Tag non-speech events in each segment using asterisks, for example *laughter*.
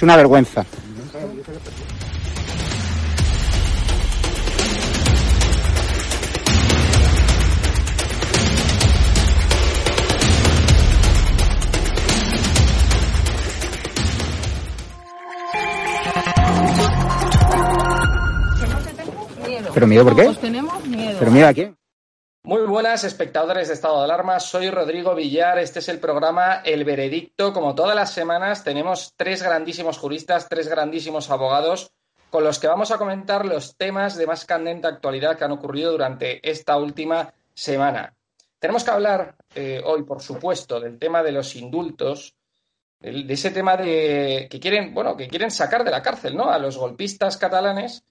Es una vergüenza. ¿Pero miedo por qué? Pues tenemos miedo. ¿Pero miedo a quién? Muy buenas, espectadores de Estado de Alarma. Soy Rodrigo Villar. Este es el programa El Veredicto. Como todas las semanas, tenemos tres grandísimos juristas, tres grandísimos abogados con los que vamos a comentar los temas de más candente actualidad que han ocurrido durante esta última semana. Tenemos que hablar eh, hoy, por supuesto, del tema de los indultos, de ese tema de que quieren, bueno, que quieren sacar de la cárcel, ¿no? A los golpistas catalanes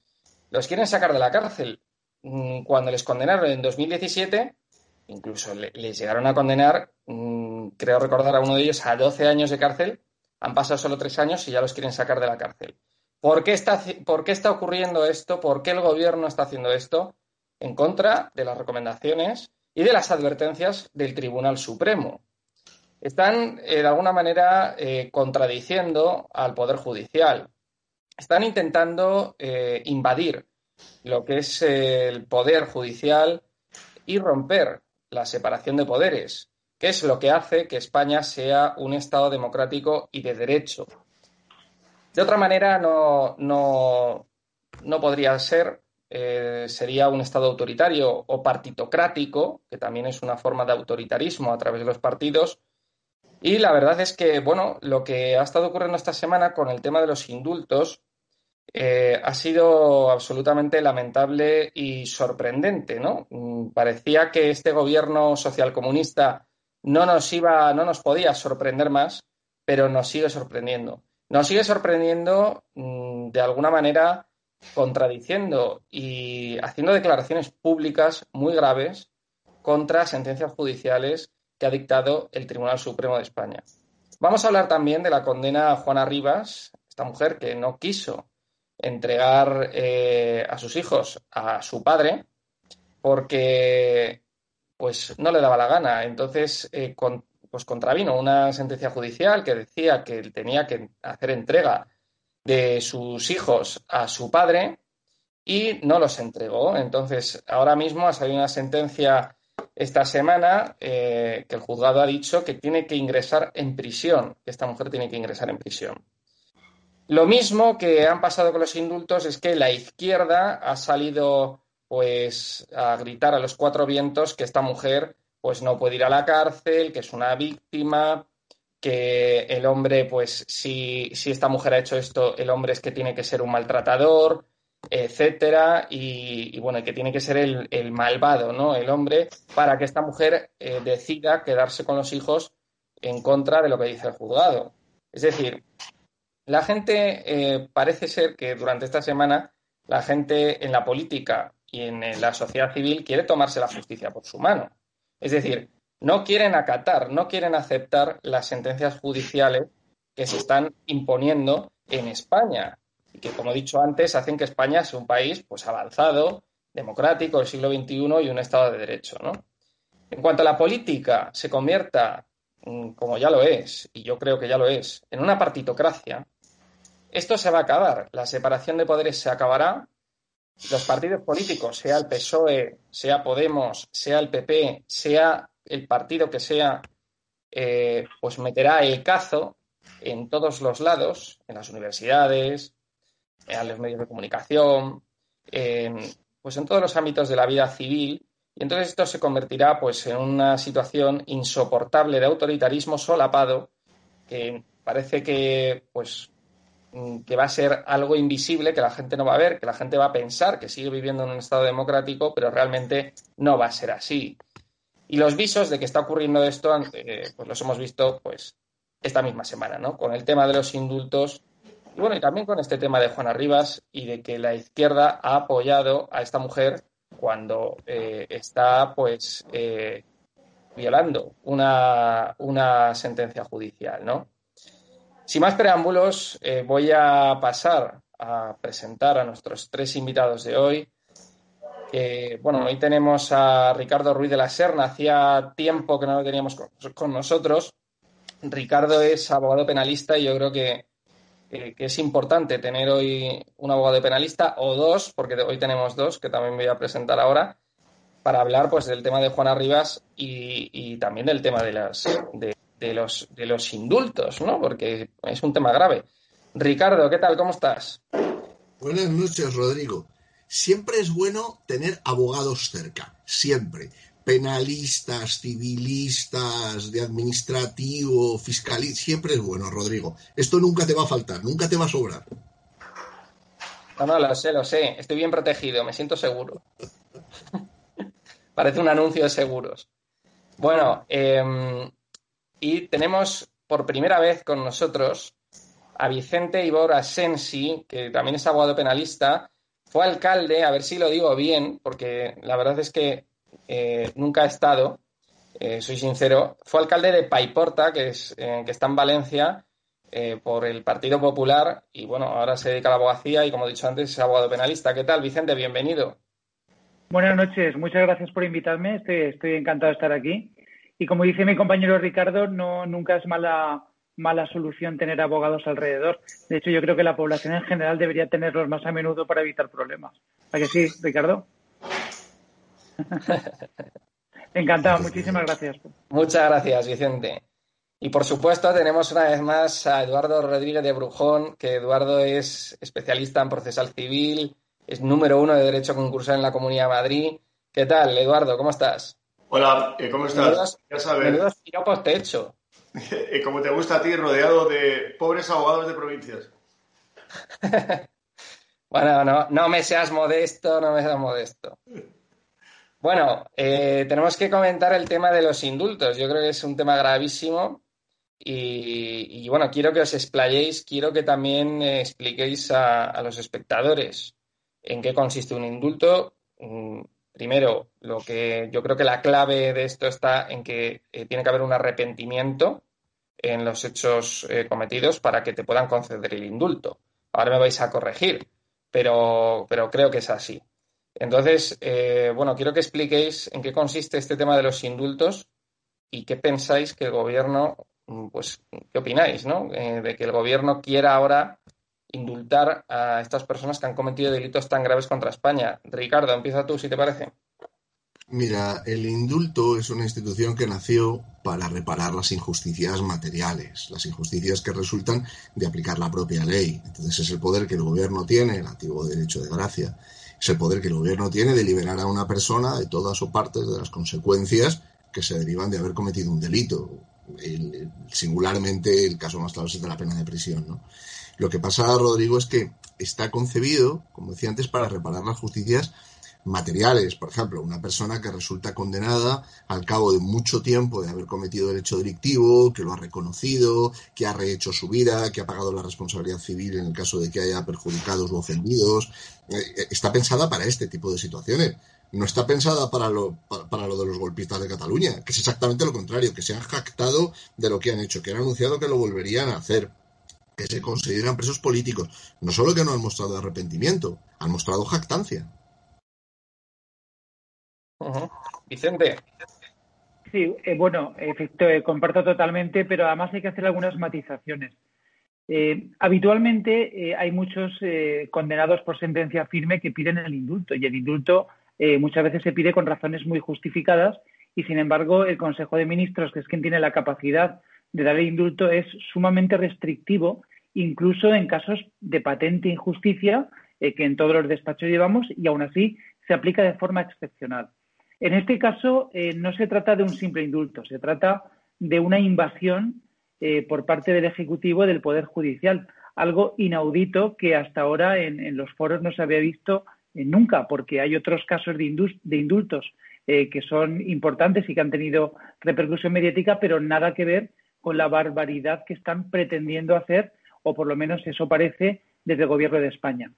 los quieren sacar de la cárcel. Mm, cuando les condenaron en 2017, incluso les llegaron a condenar, mm, creo recordar a uno de ellos, a 12 años de cárcel. Han pasado solo tres años y ya los quieren sacar de la cárcel. ¿Por qué está, por qué está ocurriendo esto? ¿Por qué el gobierno está haciendo esto? En contra de las recomendaciones y de las advertencias del Tribunal Supremo. Están, eh, de alguna manera, eh, contradiciendo al Poder Judicial. Están intentando eh, invadir lo que es el poder judicial y romper la separación de poderes, que es lo que hace que España sea un Estado democrático y de derecho. De otra manera, no, no, no podría ser. Eh, sería un Estado autoritario o partitocrático, que también es una forma de autoritarismo a través de los partidos. Y la verdad es que, bueno, lo que ha estado ocurriendo esta semana con el tema de los indultos eh, ha sido absolutamente lamentable y sorprendente, ¿no? Mm, parecía que este gobierno socialcomunista no nos iba, no nos podía sorprender más, pero nos sigue sorprendiendo. Nos sigue sorprendiendo mm, de alguna manera contradiciendo y haciendo declaraciones públicas muy graves contra sentencias judiciales que ha dictado el Tribunal Supremo de España. Vamos a hablar también de la condena a Juana Rivas, esta mujer que no quiso entregar eh, a sus hijos a su padre porque pues no le daba la gana. Entonces, eh, pues contravino una sentencia judicial que decía que él tenía que hacer entrega de sus hijos a su padre y no los entregó. Entonces, ahora mismo ha salido una sentencia esta semana eh, que el juzgado ha dicho que tiene que ingresar en prisión, que esta mujer tiene que ingresar en prisión. Lo mismo que han pasado con los indultos es que la izquierda ha salido pues a gritar a los cuatro vientos que esta mujer pues no puede ir a la cárcel, que es una víctima, que el hombre, pues si, si esta mujer ha hecho esto, el hombre es que tiene que ser un maltratador, etcétera, y, bueno, que tiene que ser el, malvado, ¿no? El hombre, para que esta mujer eh, decida quedarse con los hijos en contra de lo que dice el juzgado. Es decir, la gente eh, parece ser que durante esta semana la gente en la política y en la sociedad civil quiere tomarse la justicia por su mano. Es decir, no quieren acatar, no quieren aceptar las sentencias judiciales que se están imponiendo en España y que, como he dicho antes, hacen que España sea un país pues, avanzado, democrático, del siglo XXI y un Estado de Derecho. ¿no? En cuanto a la política se convierta, mm, como ya lo es, y yo creo que ya lo es, en una partitocracia, esto se va a acabar. La separación de poderes se acabará. Los partidos políticos, sea el PSOE, sea Podemos, sea el PP, sea el partido que sea, eh, pues meterá el cazo en todos los lados, en las universidades, en los medios de comunicación, pues en todos los ámbitos de la vida civil. Y entonces esto se convertirá pues en una situación insoportable de autoritarismo solapado que parece que pues que va a ser algo invisible que la gente no va a ver, que la gente va a pensar que sigue viviendo en un estado democrático, pero realmente no va a ser así. Y los visos de que está ocurriendo esto, eh, pues los hemos visto pues esta misma semana, ¿no? Con el tema de los indultos y bueno, y también con este tema de Juana Rivas y de que la izquierda ha apoyado a esta mujer cuando eh, está pues eh, violando una, una, sentencia judicial, ¿no? Sin más preámbulos, eh, voy a pasar a presentar a nuestros tres invitados de hoy. bueno, hoy tenemos a Ricardo Ruiz de la Serna. Hacía tiempo que no lo teníamos con nosotros. Ricardo es abogado penalista y yo creo que que, es importante tener hoy un abogado penalista o dos, porque hoy tenemos dos que también voy a presentar ahora, para hablar pues del tema de Juana Rivas y, también del tema de, las, de, los, de los indultos, ¿no? Porque es un tema grave. Ricardo, ¿qué tal? ¿Cómo estás? Buenas noches, Rodrigo. Siempre es bueno tener abogados cerca, siempre penalistas, civilistas, de administrativo, fiscal, siempre es bueno, Rodrigo. Esto nunca te va a faltar, nunca te va a sobrar. No, no, lo sé, lo sé. Estoy bien protegido, me siento seguro. *laughs* Parece un anuncio de seguros. Bueno, em, y tenemos por primera vez con nosotros a Vicente Ibor Asensi, que también es abogado penalista. Fue alcalde, a ver si lo digo bien, porque la verdad es que eh, nunca ha estado, eh, soy sincero, fue alcalde de Paiporta, que, es, eh, que está en Valencia, por el Partido Popular y bueno, ahora se dedica a la abogacía y como he dicho antes es abogado penalista. ¿Qué tal, Vicente? Bienvenido. Buenas noches, muchas gracias por invitarme, estoy, encantado de estar aquí. Y como dice mi compañero Ricardo, no, nunca es mala, mala solución tener abogados alrededor. De hecho, yo creo que la población en general debería tenerlos más a menudo para evitar problemas. ¿A que sí, Ricardo? *laughs* Encantado, muchísimas gracias. Muchas gracias, Vicente. Y por supuesto tenemos una vez más a Eduardo Rodríguez de Brujón, que Eduardo es especialista en procesal civil, es número uno de Derecho Concursal en la Comunidad de Madrid. ¿Qué tal, Eduardo? ¿Cómo estás? Hola, eh, ¿cómo estás? ya sabes. te hecho. *laughs* Como te gusta a ti, rodeado de pobres abogados de provincias. *laughs* bueno, no, no me seas modesto, no me seas modesto. Bueno, eh, tenemos que comentar el tema de los indultos. Yo creo que es un tema gravísimo y, bueno, quiero que os explayéis, quiero que también expliquéis a, los espectadores en qué consiste un indulto. Primero, lo que yo creo que la clave de esto está en que eh, tiene que haber un arrepentimiento en los hechos eh, cometidos para que te puedan conceder el indulto. Ahora me vais a corregir, pero, pero creo que es así. Entonces, eh, bueno, quiero que expliquéis en qué consiste este tema de los indultos y qué pensáis que el gobierno, mm, pues, qué opináis, ¿no? De que el gobierno quiera ahora indultar a estas personas que han cometido delitos tan graves contra España. Ricardo, empieza tú, si te parece. Mira, el indulto es una institución que nació para reparar las injusticias materiales, las injusticias que resultan de aplicar la propia ley. Entonces es el poder que el gobierno tiene, el antiguo derecho de gracia, es el poder que el gobierno tiene de liberar a una persona de todas o partes de las consecuencias que se derivan de haber cometido un delito. singularmente el caso más claro es el de la pena de prisión. ¿no? Lo que pasa, Rodrigo, es que está concebido, como decía antes, para reparar las justicias materiales. Por ejemplo, una persona que resulta condenada al cabo de mucho tiempo de haber cometido el hecho delictivo, que lo ha reconocido, que ha rehecho su vida, que ha pagado la responsabilidad civil en el caso de que haya perjudicados u ofendidos. Eh, está pensada para este tipo de situaciones. No está pensada para lo, para, lo de los golpistas de Cataluña, que es exactamente lo contrario, que se han jactado de lo que han hecho, que han anunciado que lo volverían a hacer que se consideran presos políticos. No solo que no han mostrado arrepentimiento, han mostrado jactancia. Vicente. Sí, eh, bueno, efecto, eh, comparto totalmente, pero además hay que hacer algunas matizaciones. Eh, habitualmente hay muchos condenados por sentencia firme que piden el indulto y el indulto muchas veces se pide con razones muy justificadas y sin embargo el Consejo de Ministros, que es quien tiene la capacidad de dar el indulto, es sumamente restrictivo, incluso en casos de patente injusticia que en todos los despachos llevamos y aún así se aplica de forma excepcional. En este caso, eh, no se trata de un simple indulto, se trata de una invasión eh, por parte del Ejecutivo del Poder Judicial, algo inaudito que hasta ahora en, los foros no se había visto eh, nunca, porque hay otros casos de, indultos que son importantes y que han tenido repercusión mediática, pero nada que ver con la barbaridad que están pretendiendo hacer, o por lo menos eso parece, desde el Gobierno de España.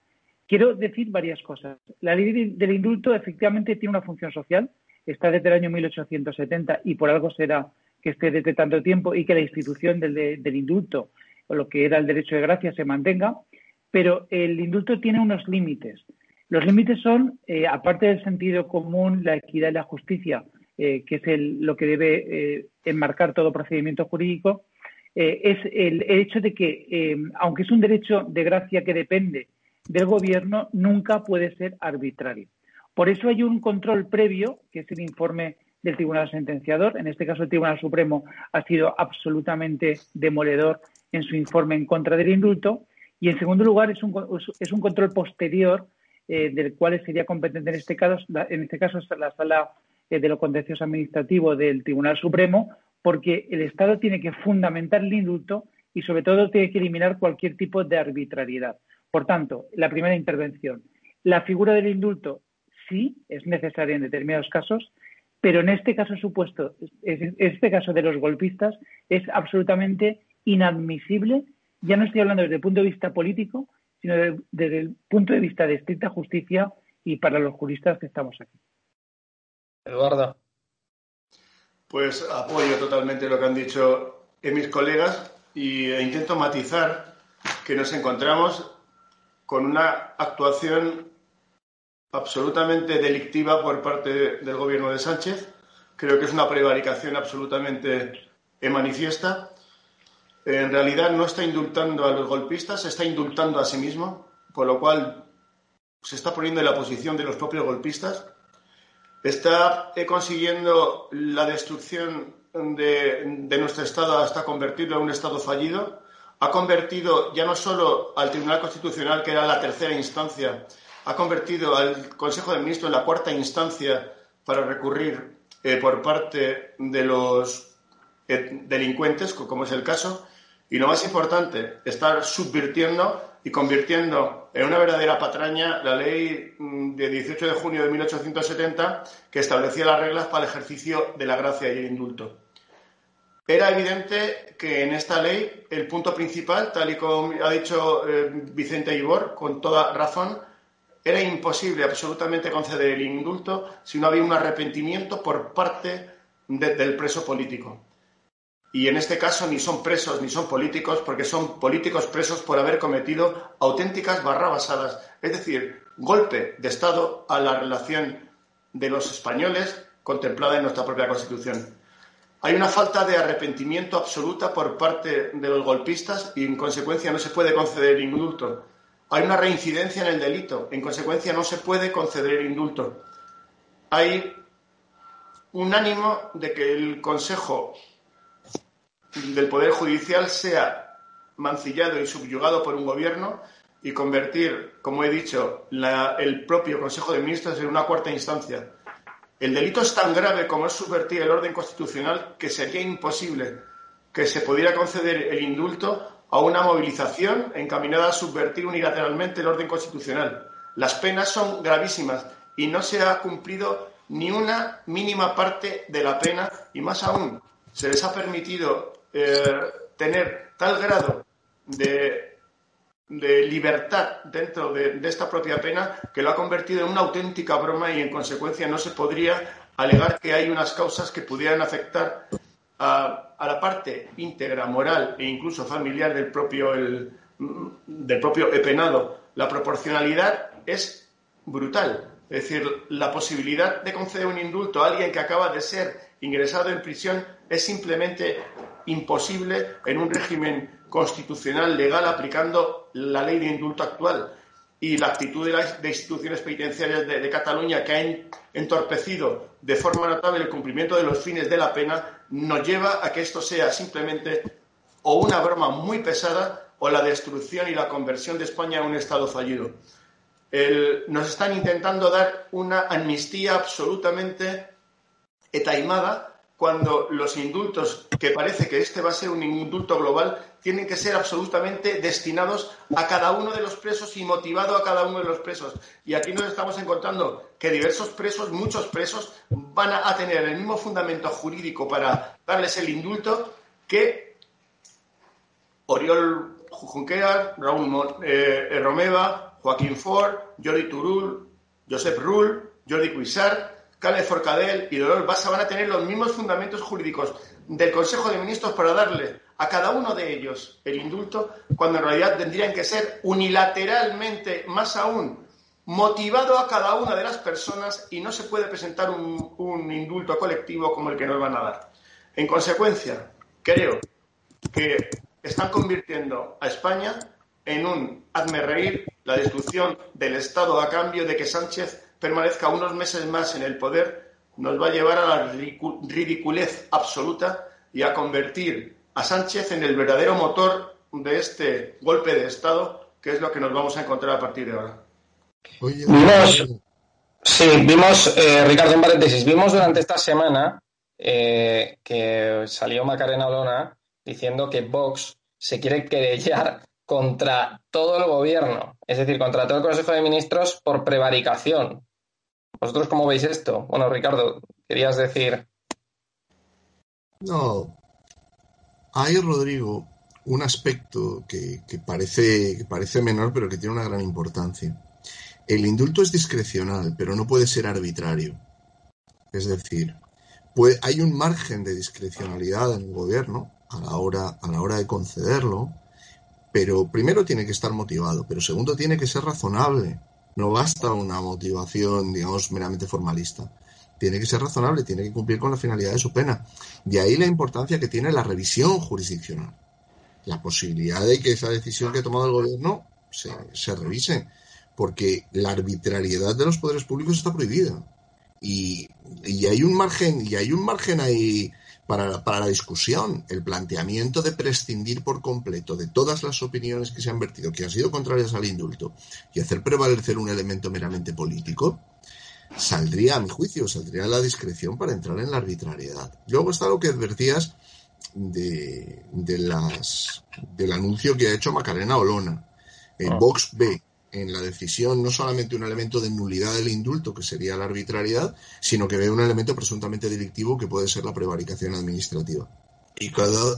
Quiero decir varias cosas. La ley del indulto efectivamente tiene una función social, está desde el año 1870 y por algo será que esté desde tanto tiempo y que la institución del, indulto o lo que era el derecho de gracia se mantenga, pero el indulto tiene unos límites. Los límites son, eh, aparte del sentido común, la equidad y la justicia, eh, que es lo que debe eh, enmarcar todo procedimiento jurídico, es el hecho de que, aunque es un derecho de gracia que depende del gobierno nunca puede ser arbitrario. Por eso hay un control previo, que es el informe del Tribunal Sentenciador. En este caso, el Tribunal Supremo ha sido absolutamente demoledor en su informe en contra del indulto. Y, en segundo lugar, es un, es un control posterior eh, del cual sería competente en este caso, en este caso la Sala eh, de lo Contencioso Administrativo del Tribunal Supremo, porque el Estado tiene que fundamentar el indulto y, sobre todo, tiene que eliminar cualquier tipo de arbitrariedad. Por tanto, la primera intervención. La figura del indulto sí es necesaria en determinados casos, pero en este caso supuesto, en este caso de los golpistas, es absolutamente inadmisible. Ya no estoy hablando desde el punto de vista político, sino desde el punto de vista de estricta justicia y para los juristas que estamos aquí. Eduardo. Pues apoyo totalmente lo que han dicho mis colegas e intento matizar que nos encontramos con una actuación absolutamente delictiva por parte del gobierno de Sánchez. Creo que es una prevaricación absolutamente manifiesta. En realidad no está indultando a los golpistas, está indultando a sí mismo, por lo cual se está poniendo en la posición de los propios golpistas. Está consiguiendo la destrucción de, de nuestro Estado hasta convertirlo en un Estado fallido. Ha convertido ya no solo al Tribunal Constitucional, que era la tercera instancia, ha convertido al Consejo de Ministros en la cuarta instancia para recurrir eh, por parte de los eh, delincuentes, como es el caso, y lo más importante, estar subvirtiendo y convirtiendo en una verdadera patraña la ley mm, de 18 de junio de 1870 que establecía las reglas para el ejercicio de la gracia y el indulto. Era evidente que en esta ley el punto principal, tal y como ha dicho eh, Vicente Ibor, con toda razón, era imposible absolutamente conceder el indulto si no había un arrepentimiento por parte del preso político. Y en este caso ni son presos ni son políticos porque son políticos presos por haber cometido auténticas barrabasadas, es decir, golpe de Estado a la relación de los españoles contemplada en nuestra propia Constitución. Hay una falta de arrepentimiento absoluta por parte de los golpistas y en consecuencia no se puede conceder indulto. Hay una reincidencia en el delito, en consecuencia no se puede conceder indulto. Hay un ánimo de que el Consejo del Poder Judicial sea mancillado y subyugado por un gobierno y convertir, como he dicho, el propio Consejo de Ministros en una cuarta instancia. El delito es tan grave como es subvertir el orden constitucional que sería imposible que se pudiera conceder el indulto a una movilización encaminada a subvertir unilateralmente el orden constitucional. Las penas son gravísimas y no se ha cumplido ni una mínima parte de la pena y más aún se les ha permitido eh, tener tal grado de libertad dentro de, esta propia pena que lo ha convertido en una auténtica broma y en consecuencia no se podría alegar que hay unas causas que pudieran afectar a, la parte íntegra, moral e incluso familiar del propio, el, del propio penado. La proporcionalidad es brutal. Es decir, la posibilidad de conceder un indulto a alguien que acaba de ser ingresado en prisión es simplemente imposible en un régimen constitucional legal aplicando la ley de indulto actual y la actitud de las instituciones penitenciarias de, Cataluña que ha entorpecido de forma notable el cumplimiento de los fines de la pena nos lleva a que esto sea simplemente o una broma muy pesada o la destrucción y la conversión de España a un Estado fallido. nos están intentando dar una amnistía absolutamente etaimada cuando los indultos, que parece que este va a ser un indulto global, tienen que ser absolutamente destinados a cada uno de los presos y motivado a cada uno de los presos. Y aquí nos estamos encontrando que diversos presos, muchos presos, van a tener el mismo fundamento jurídico para darles el indulto que Oriol Junqueras, Raúl eh, Romeva, Joaquín Ford, Jordi Turul, Josep Rull, Jordi Cuisart, Cale Forcadell y Dolor Basa van a tener los mismos fundamentos jurídicos del Consejo de Ministros para darle a cada uno de ellos el indulto, cuando en realidad tendrían que ser unilateralmente, más aún, motivado a cada una de las personas y no se puede presentar un, un indulto colectivo como el que nos van a dar. En consecuencia, creo que están convirtiendo a España en un hazme reír, la destrucción del Estado a cambio de que Sánchez permanezca unos meses más en el poder nos va a llevar a la ridiculez absoluta y a convertir a Sánchez en el verdadero motor de este golpe de Estado, que es lo que nos vamos a encontrar a partir de ahora. vimos, sí, vimos, eh, Ricardo, en paréntesis, vimos durante esta semana eh, que salió Macarena Olona diciendo que Vox se quiere querellar contra todo el gobierno, es decir, contra todo el Consejo de Ministros por prevaricación. ¿Vosotros cómo veis esto? Bueno, Ricardo, querías decir. No. Hay, Rodrigo, un aspecto que, parece, que parece menor, pero que tiene una gran importancia. El indulto es discrecional, pero no puede ser arbitrario. Es decir, hay un margen de discrecionalidad en el gobierno a la hora, a la hora de concederlo, pero primero tiene que estar motivado, pero segundo tiene que ser razonable. No basta una motivación, digamos, meramente formalista. Tiene que ser razonable, tiene que cumplir con la finalidad de su pena. De ahí la importancia que tiene la revisión jurisdiccional. La posibilidad de que esa decisión que ha tomado el gobierno se, se revise. Porque la arbitrariedad de los poderes públicos está prohibida. Y, y hay un margen, y hay un margen ahí para, la discusión, el planteamiento de prescindir por completo de todas las opiniones que se han vertido, que han sido contrarias al indulto, y hacer prevalecer un elemento meramente político, saldría, a mi juicio, saldría la discreción para entrar en la arbitrariedad. Luego está lo que advertías de, las, del anuncio que ha hecho Macarena Olona. en ah. Vox B en la decisión no solamente un elemento de nulidad del indulto, que sería la arbitrariedad, sino que ve un elemento presuntamente delictivo que puede ser la prevaricación administrativa. Y,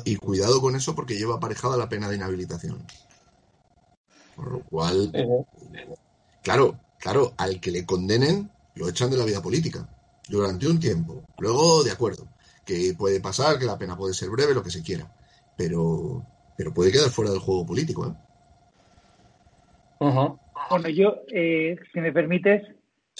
y cuidado con eso porque lleva aparejada la pena de inhabilitación. Por lo cual, claro, claro, al que le condenen lo echan de la vida política durante un tiempo. Luego, de acuerdo, que puede pasar, que la pena puede ser breve, lo que se quiera, pero, pero puede quedar fuera del juego político. ¿eh? Bueno, yo, eh, si me permites,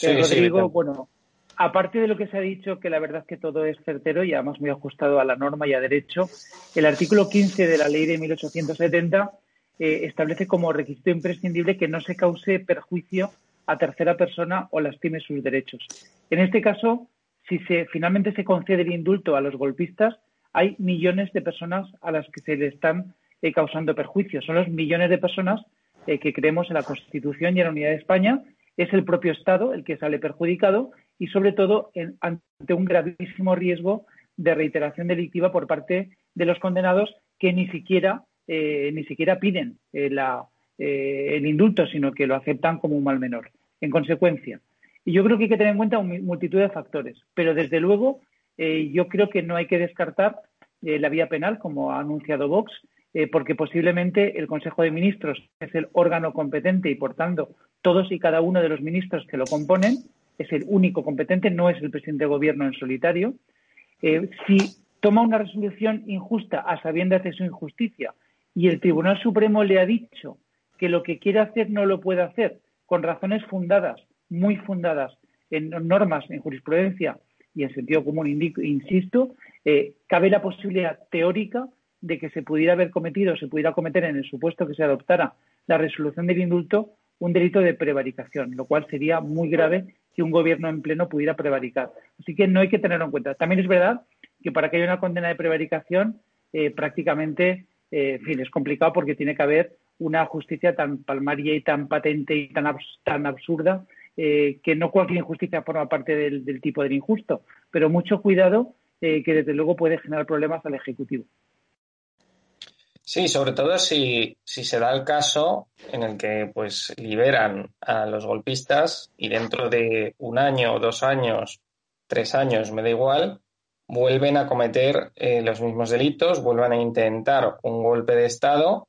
eh, Rodrigo, bueno, aparte de lo que se ha dicho, que la verdad es que todo es certero y además muy ajustado a la norma y a derecho, el artículo 15 de la ley de 1870 eh, establece como requisito imprescindible que no se cause perjuicio a tercera persona o lastime sus derechos. En este caso, si se, finalmente se concede el indulto a los golpistas, hay millones de personas a las que se le están eh, causando perjuicios. Son los millones de personas eh, que creemos en la Constitución y en la unidad de España. Es el propio Estado el que sale perjudicado y, sobre todo, ante un gravísimo riesgo de reiteración delictiva por parte de los condenados que ni siquiera, eh, ni siquiera piden el indulto, sino que lo aceptan como un mal menor. En consecuencia, y yo creo que hay que tener en cuenta multitud de factores, pero desde luego eh, yo creo que no hay que descartar eh, la vía penal, como ha anunciado Vox, eh, porque posiblemente el Consejo de Ministros es el órgano competente y, por tanto, todos y cada uno de los ministros que lo componen es el único competente, no es el presidente de gobierno en solitario. si toma una resolución injusta a sabiendas de su injusticia y el Tribunal Supremo le ha dicho que lo que quiere hacer no lo puede hacer con razones fundadas muy fundadas en normas, en jurisprudencia y en sentido común, insisto, eh, cabe la posibilidad teórica de que se pudiera haber cometido, se pudiera cometer en el supuesto que se adoptara la resolución del indulto, un delito de prevaricación, lo cual sería muy grave que un gobierno en pleno pudiera prevaricar. Así que no hay que tenerlo en cuenta. También es verdad que para que haya una condena de prevaricación, eh, prácticamente, eh, en fin, es complicado porque tiene que haber una justicia tan palmaria y tan patente y tan, tan absurda eh, que no cualquier injusticia forma parte del, tipo del injusto, pero mucho cuidado eh, que desde luego puede generar problemas al Ejecutivo. Sí, sobre todo si, se da el caso en el que pues liberan a los golpistas y dentro de un año, dos años, tres años, me da igual, vuelven a cometer eh, los mismos delitos, vuelvan a intentar un golpe de Estado,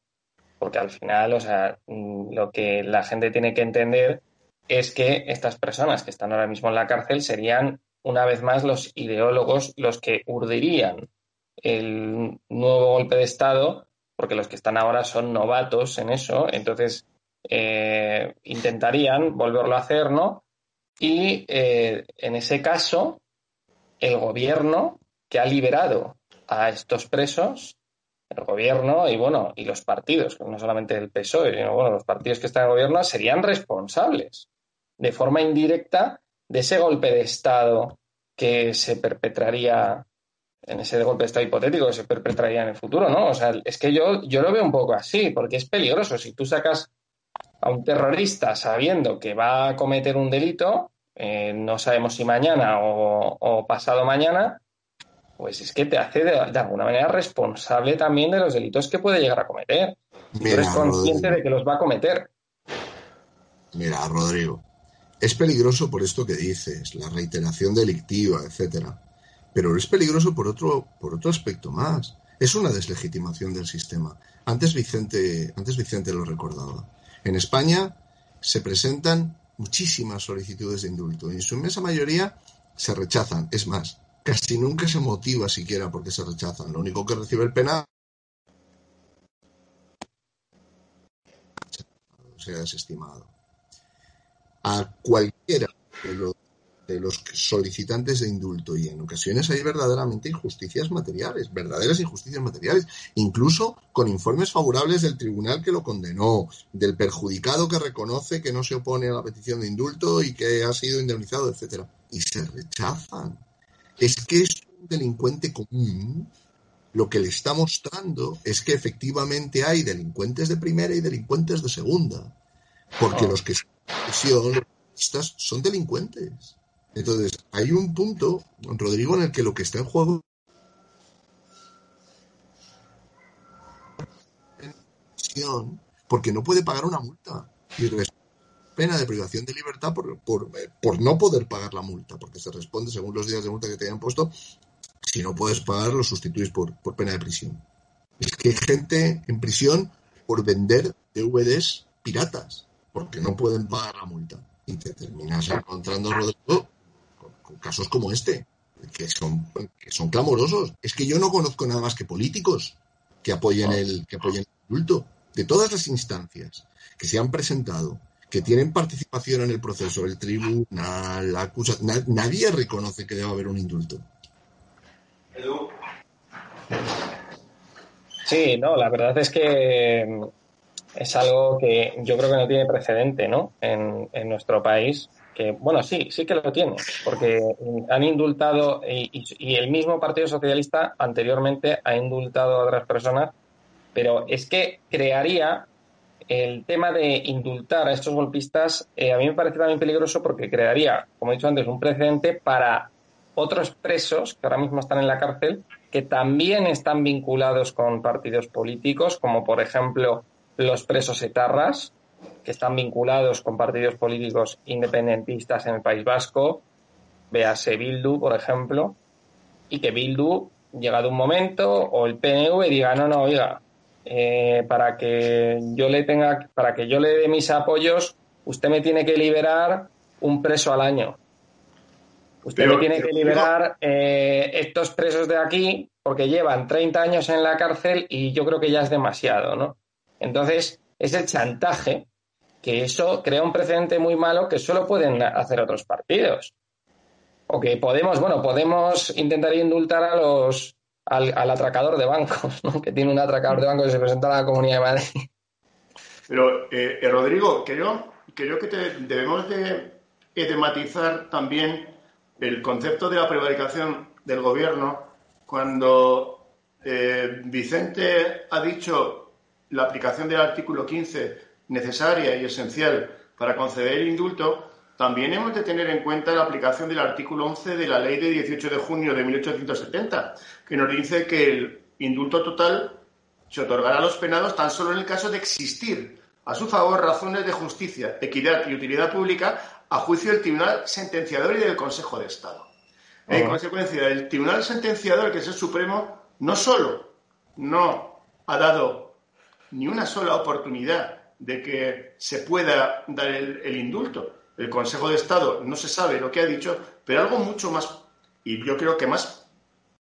porque al final, o sea, mm, lo que la gente tiene que entender es que estas personas que están ahora mismo en la cárcel serían una vez más los ideólogos los que urdirían el nuevo golpe de Estado, porque los que están ahora son novatos en eso, entonces eh, intentarían volverlo a hacer, ¿no? Y eh, en ese caso, el gobierno que ha liberado a estos presos, el gobierno y bueno, y los partidos, no solamente el PSOE, sino bueno, los partidos que están en el gobierno serían responsables de forma indirecta de ese golpe de Estado que se perpetraría en ese golpe de Estado hipotético que se perpetraría en el futuro, ¿no? O sea, es que yo, yo lo veo un poco así, porque es peligroso. Si tú sacas a un terrorista sabiendo que va a cometer un delito, eh, no sabemos si mañana o, pasado mañana, pues es que te hace de, alguna manera responsable también de los delitos que puede llegar a cometer. tú eres consciente de que los va a cometer. Mira, Rodrigo, es peligroso por esto que dices, la reiteración delictiva, etcétera. Pero es peligroso por otro, por otro aspecto más. Es una deslegitimación del sistema. Antes Vicente, antes Vicente lo recordaba. En España se presentan muchísimas solicitudes de indulto y en su inmensa mayoría se rechazan. Es más, casi nunca se motiva siquiera porque se rechazan. Lo único que recibe el penal se ha desestimado a cualquiera de los, solicitantes de indulto y en ocasiones hay verdaderamente injusticias materiales, verdaderas injusticias materiales, incluso con informes favorables del tribunal que lo condenó, del perjudicado que reconoce que no se opone a la petición de indulto y que ha sido indemnizado, etcétera, y se rechazan. Es que es un delincuente común. Lo que le está mostrando es que efectivamente hay delincuentes de primera y delincuentes de segunda, porque oh. los que estas son delincuentes. Entonces, hay un punto, Rodrigo, en el que lo que está en juego porque no puede pagar una multa y pena de privación de libertad por, por, por, no poder pagar la multa, porque se responde según los días de multa que te hayan puesto. Si no puedes pagar, lo sustituís por, por pena de prisión. Es que hay gente en prisión por vender DVDs piratas porque no pueden pagar la multa. Y te terminas encontrando, Rodrigo, casos como este, que son, que son clamorosos. Es que yo no conozco nada más que políticos que apoyen el, que apoyen el indulto. De todas las instancias que se han presentado, que tienen participación en el proceso, el tribunal, la acusación, nadie reconoce que deba haber un indulto. Sí, no, la verdad es que es algo que yo creo que no tiene precedente, ¿no? En, en nuestro país que, bueno, sí, sí que lo tiene, porque han indultado y, el mismo Partido Socialista anteriormente ha indultado a otras personas, pero es que crearía el tema de indultar a estos golpistas, eh, a mí me parece también peligroso porque crearía, como he dicho antes, un precedente para otros presos que ahora mismo están en la cárcel, que también están vinculados con partidos políticos, como por ejemplo los presos etarras, que están vinculados con partidos políticos independentistas en el País Vasco, véase Bildu, por ejemplo, y que Bildu, llegado un momento, o el PNV diga, no, no, oiga, eh, para que yo le tenga, para que yo le dé mis apoyos, usted me tiene que liberar un preso al año. Usted me tiene que liberar eh, estos presos de aquí porque llevan 30 años en la cárcel y yo creo que ya es demasiado, ¿no? Entonces, es el chantaje que eso crea un precedente muy malo que solo pueden hacer otros partidos. O que podemos, bueno, podemos intentar indultar a los al, atracador de bancos, que tiene un atracador de bancos que se presenta a la Comunidad de Madrid. Pero, eh, eh, Rodrigo, creo, creo que debemos de, tematizar también el concepto de la prevaricación del gobierno cuando eh, Vicente ha dicho la aplicación del artículo 15 necesaria y esencial para conceder el indulto, también hemos de tener en cuenta la aplicación del artículo 11 de la Ley de 18 de junio de 1870, que nos dice que el indulto total se otorgará a los penados tan solo en el caso de existir a su favor razones de justicia, equidad y utilidad pública a juicio del Tribunal Sentenciador y del Consejo de Estado. En consecuencia, el Tribunal Sentenciador, que es el Supremo, no solo no ha dado ni una sola oportunidad de que se pueda dar el, indulto. El Consejo de Estado no se sabe lo que ha dicho, pero algo mucho más, y yo creo que más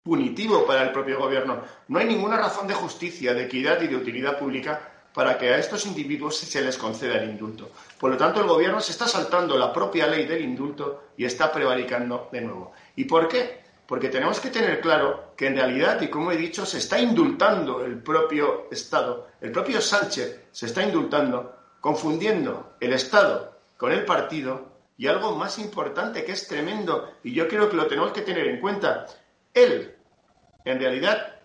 punitivo para el propio gobierno. No hay ninguna razón de justicia, de equidad y de utilidad pública para que a estos individuos se les conceda el indulto. Por lo tanto, el gobierno se está saltando la propia ley del indulto y está prevaricando de nuevo. ¿Y por qué? Porque tenemos que tener claro que en realidad, y como he dicho, se está indultando el propio Estado, el propio Sánchez se está indultando, confundiendo el Estado con el partido y algo más importante que es tremendo, y yo creo que lo tenemos que tener en cuenta, él, en realidad,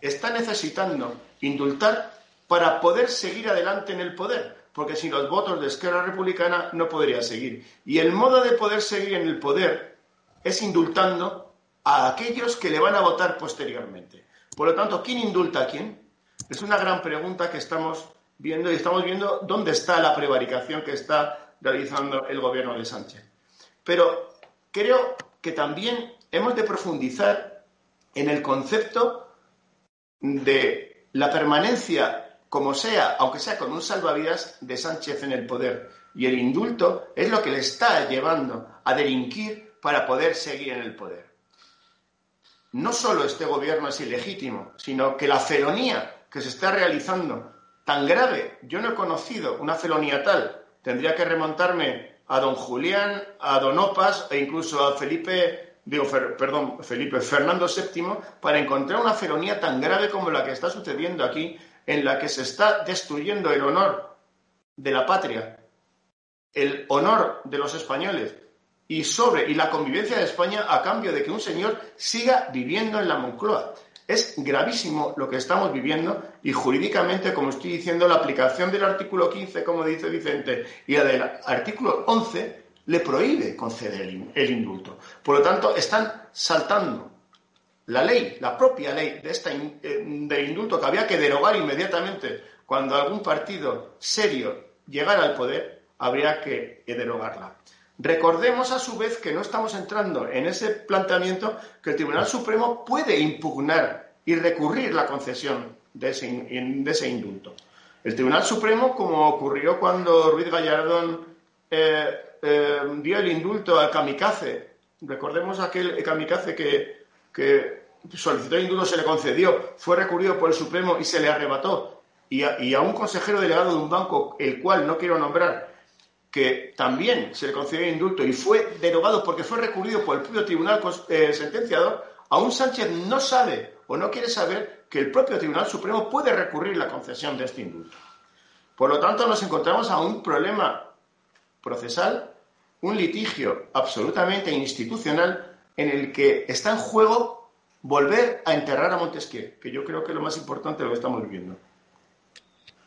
está necesitando indultar para poder seguir adelante en el poder, porque sin los votos de Esquerra Republicana no podría seguir. Y el modo de poder seguir en el poder es indultando a aquellos que le van a votar posteriormente. Por lo tanto, ¿quién indulta a quién? Es una gran pregunta que estamos viendo y estamos viendo dónde está la prevaricación que está realizando el gobierno de Sánchez. Pero creo que también hemos de profundizar en el concepto de la permanencia, como sea, aunque sea con un salvavidas, de Sánchez en el poder. Y el indulto es lo que le está llevando a delinquir para poder seguir en el poder. No solo este gobierno es ilegítimo, sino que la felonía que se está realizando, tan grave, yo no he conocido una felonía tal, tendría que remontarme a don Julián, a don Opas e incluso a Felipe, digo, perdón, Felipe Fernando VII, para encontrar una felonía tan grave como la que está sucediendo aquí, en la que se está destruyendo el honor de la patria, el honor de los españoles, y sobre y la convivencia de España a cambio de que un señor siga viviendo en la Moncloa. Es gravísimo lo que estamos viviendo y jurídicamente, como estoy diciendo, la aplicación del artículo 15, como dice Vicente, y la del artículo 11 le prohíbe conceder el indulto. Por lo tanto, están saltando la ley, la propia ley de este de indulto que había que derogar inmediatamente cuando algún partido serio llegara al poder, habría que derogarla. Recordemos a su vez que no estamos entrando en ese planteamiento que el Tribunal Supremo puede impugnar y recurrir la concesión de ese, indulto. El Tribunal Supremo, como ocurrió cuando Ruiz Gallardón eh, eh, dio el indulto al kamikaze, recordemos aquel kamikaze que, que solicitó el indulto, se le concedió, fue recurrido por el Supremo y se le arrebató, y a un consejero delegado de un banco, el cual no quiero nombrar, que también se le concedió indulto y fue derogado porque fue recurrido por el propio tribunal eh, sentenciador, aún Sánchez no sabe o no quiere saber que el propio Tribunal Supremo puede recurrir la concesión de este indulto. Por lo tanto, nos encontramos a un problema procesal, un litigio absolutamente institucional en el que está en juego volver a enterrar a Montesquieu, que yo creo que es lo más importante de lo que estamos viviendo.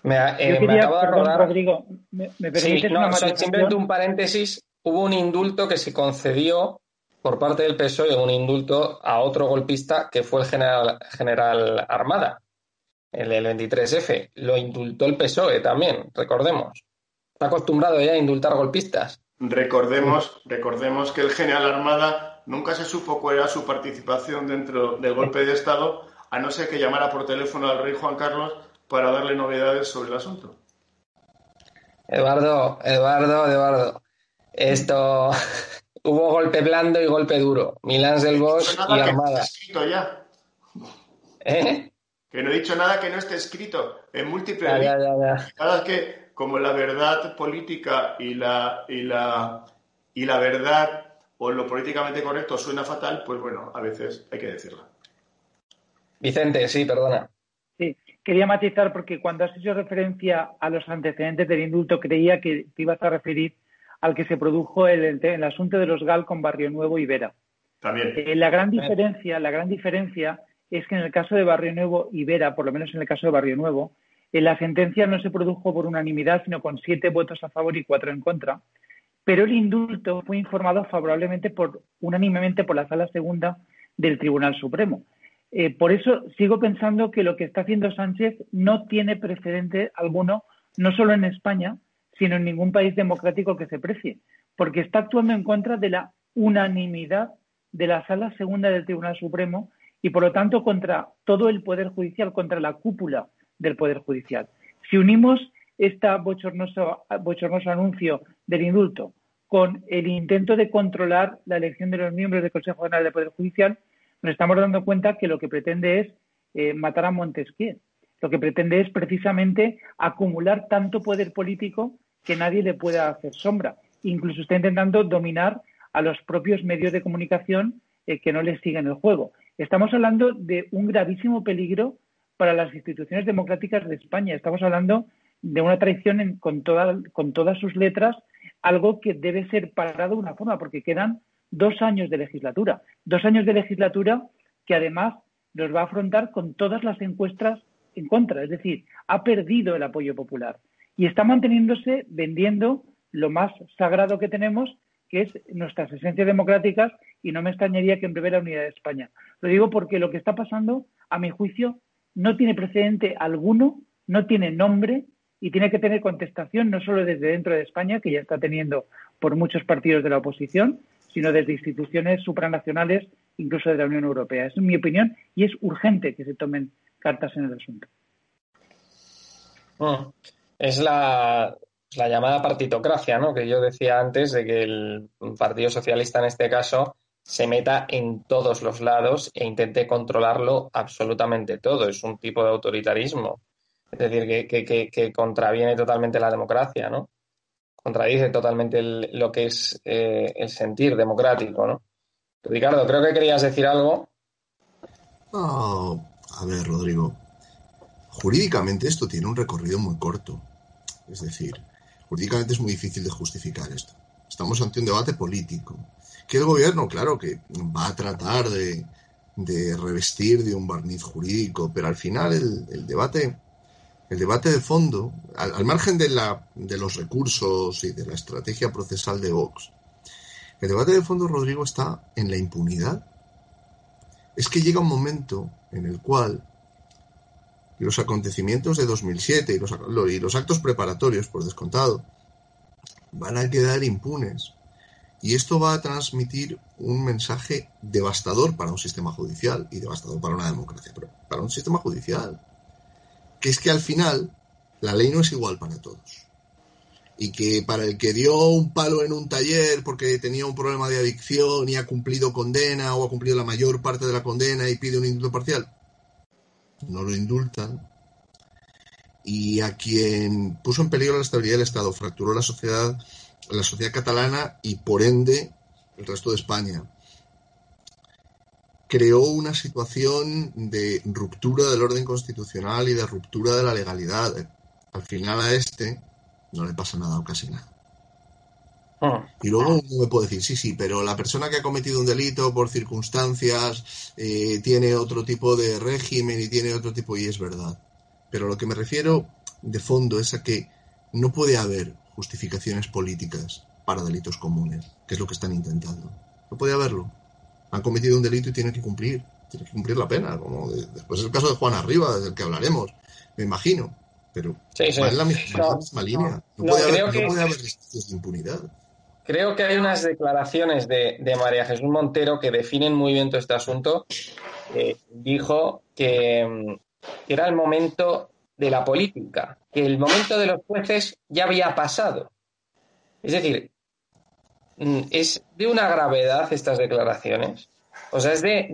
Me, eh, acabo de acordar. Rodrigo, ¿me, simplemente un paréntesis. Hubo un indulto que se concedió por parte del PSOE, un indulto a otro golpista que fue el general, general Armada, el, el 23F. Lo indultó el PSOE también, recordemos. Está acostumbrado ya a indultar golpistas. Recordemos, recordemos que el general Armada nunca se supo cuál era su participación dentro del golpe de Estado, a no ser que llamara por teléfono al rey Juan Carlos para darle novedades sobre el asunto. Eduardo, Eduardo, Eduardo. Esto *laughs* hubo golpe blando y golpe duro. Milán del Bosch y Armada. escrito ya. ¿Eh? Que no he dicho nada que no esté escrito en múltiples ya, ya, que, como la verdad política y la, y la, y la verdad o lo políticamente correcto suena fatal, pues bueno, a veces hay que decirla. Vicente, sí, perdona. Quería matizar porque cuando has hecho referencia a los antecedentes del indulto creía que te ibas a referir al que se produjo el, el asunto de los GAL con Barrio Nuevo y Vera. También. Eh, la gran diferencia, la gran diferencia es que en el caso de Barrio Nuevo y Vera, por lo menos en el caso de Barrio Nuevo, eh, la sentencia no se produjo por unanimidad, sino con siete votos a favor y cuatro en contra. Pero el indulto fue informado favorablemente por unánimemente por la Sala Segunda del Tribunal Supremo. Eh, por eso sigo pensando que lo que está haciendo Sánchez no tiene precedente alguno, no solo en España, sino en ningún país democrático que se precie, porque está actuando en contra de la unanimidad de la Sala Segunda del Tribunal Supremo y, por lo tanto, contra todo el Poder Judicial, contra la cúpula del Poder Judicial. Si unimos este bochornoso, bochornoso anuncio del indulto con el intento de controlar la elección de los miembros del Consejo General del Poder Judicial, nos estamos dando cuenta que lo que pretende es eh, matar a Montesquieu. Lo que pretende es precisamente acumular tanto poder político que nadie le pueda hacer sombra. Incluso está intentando dominar a los propios medios de comunicación eh, que no les siguen el juego. Estamos hablando de un gravísimo peligro para las instituciones democráticas de España. Estamos hablando de una traición con, con todas sus letras, algo que debe ser parado de una forma, porque quedan dos años de legislatura. Dos años de legislatura que además los va a afrontar con todas las encuestas en contra. Es decir, ha perdido el apoyo popular y está manteniéndose vendiendo lo más sagrado que tenemos, que es nuestras esencias democráticas, y no me extrañaría que en breve la unidad de España. Lo digo porque lo que está pasando, a mi juicio, no tiene precedente alguno, no tiene nombre y tiene que tener contestación no solo desde dentro de España, que ya está teniendo por muchos partidos de la oposición, sino desde instituciones supranacionales, incluso de la Unión Europea. Es mi opinión y es urgente que se tomen cartas en el asunto. Mm. Es la, llamada partitocracia, ¿no? Que yo decía antes de que el Partido Socialista en este caso se meta en todos los lados e intente controlarlo absolutamente todo. Es un tipo de autoritarismo. Es decir, que, contraviene totalmente la democracia, ¿no? Contradice totalmente lo que es eh, el sentir democrático, ¿no? Ricardo, creo que querías decir algo. a ver, Rodrigo. Jurídicamente esto tiene un recorrido muy corto. Es decir, jurídicamente es muy difícil de justificar esto. Estamos ante un debate político. Que el gobierno, claro, que va a tratar de, revestir de un barniz jurídico, pero al final el debate el debate de fondo, al, margen de, la, de los recursos y de la estrategia procesal de Vox, el debate de fondo, Rodrigo, está en la impunidad. Es que llega un momento en el cual los acontecimientos de 2007 y los, y los actos preparatorios, por descontado, van a quedar impunes. Y esto va a transmitir un mensaje devastador para un sistema judicial y devastador para una democracia, pero para un sistema judicial que es que al final la ley no es igual para todos. Y que para el que dio un palo en un taller porque tenía un problema de adicción y ha cumplido condena o ha cumplido la mayor parte de la condena y pide un indulto parcial, no lo indultan. Y a quien puso en peligro la estabilidad del Estado, fracturó la sociedad la sociedad catalana y por ende el resto de España. Creó una situación de ruptura del orden constitucional y de ruptura de la legalidad. Al final a este no le pasa nada o casi nada. Ah. Y luego uno me puede decir, sí, sí, pero la persona que ha cometido un delito por circunstancias eh, tiene otro tipo de régimen y tiene otro tipo, y es verdad. Pero lo que me refiero de fondo es a que no puede haber justificaciones políticas para delitos comunes, que es lo que están intentando. No puede haberlo. Han cometido un delito y tienen que cumplir, tienen que cumplir la pena, como después es el caso de Juan Arriba, del que hablaremos, me imagino. Pero es la misma, línea. No, puede haber, no puede haber de impunidad. Creo que hay unas declaraciones de, María Jesús Montero que definen muy bien todo este asunto. dijo que, era el momento de la política, que el momento de los jueces ya había pasado. Es decir, es de una gravedad estas declaraciones. O sea, es de,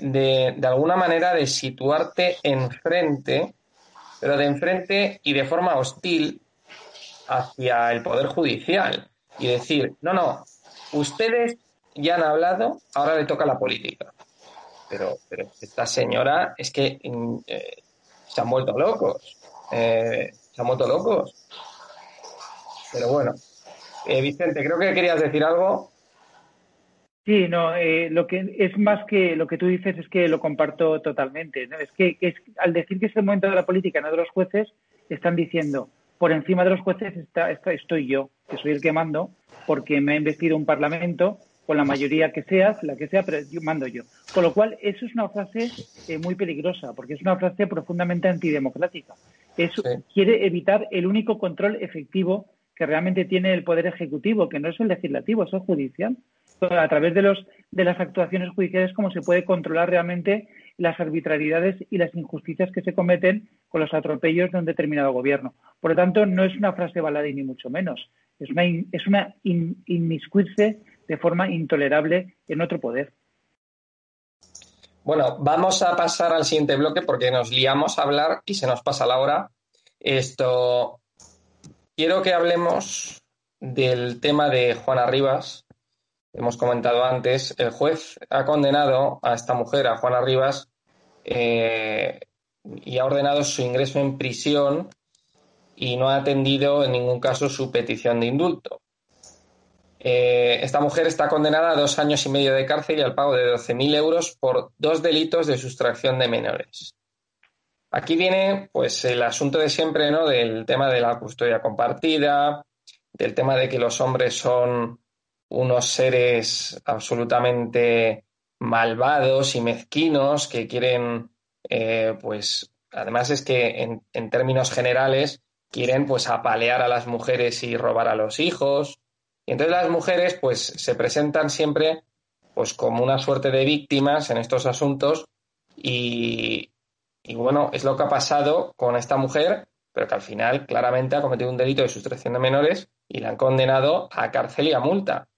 de, de alguna manera de situarte enfrente, pero de enfrente y de forma hostil hacia el Poder Judicial y decir, no, no, ustedes ya han hablado, ahora le toca la política. Pero, pero esta señora es que mm, eh, se han vuelto locos. Eh, se han vuelto locos. Pero bueno, eh, Vicente, creo que querías decir algo. Sí, no, lo que es más que lo que tú dices es que lo comparto totalmente. ¿no? Es que es, al decir que es el momento de la política, no de los jueces, están diciendo, por encima de los jueces está, estoy yo, que soy el que mando, porque me ha investido un parlamento con la mayoría que sea, la que sea, pero yo mando yo. Con lo cual, eso es una frase eh, muy peligrosa, porque es una frase profundamente antidemocrática. Eso quiere evitar el único control efectivo que realmente tiene el Poder Ejecutivo, que no es el legislativo, es el judicial. A través de, los, de las actuaciones judiciales, cómo se puede controlar realmente las arbitrariedades y las injusticias que se cometen con los atropellos de un determinado gobierno. Por lo tanto, no es una frase baladí ni mucho menos. Es una inmiscuirse de forma intolerable en otro poder. Bueno, vamos a pasar al siguiente bloque porque nos liamos a hablar y se nos pasa la hora. Esto. Quiero que hablemos del tema de Juana Rivas. Hemos comentado antes, el juez ha condenado a esta mujer, a Juana Rivas, eh, y ha ordenado su ingreso en prisión y no ha atendido en ningún caso su petición de indulto. Eh, esta mujer está condenada a dos años y medio de cárcel y al pago de 12.000 euros por dos delitos de sustracción de menores. Aquí viene pues el asunto de siempre, ¿no? Del tema de la custodia compartida, del tema de que los hombres son unos seres absolutamente malvados y mezquinos que quieren, eh, pues, además es que en, en, términos generales quieren, pues, apalear a las mujeres y robar a los hijos. Y entonces las mujeres, pues, se presentan siempre, pues, como una suerte de víctimas en estos asuntos y, y bueno, es lo que ha pasado con esta mujer, pero que al final claramente ha cometido un delito de sustracción de menores y la han condenado a cárcel y a multa.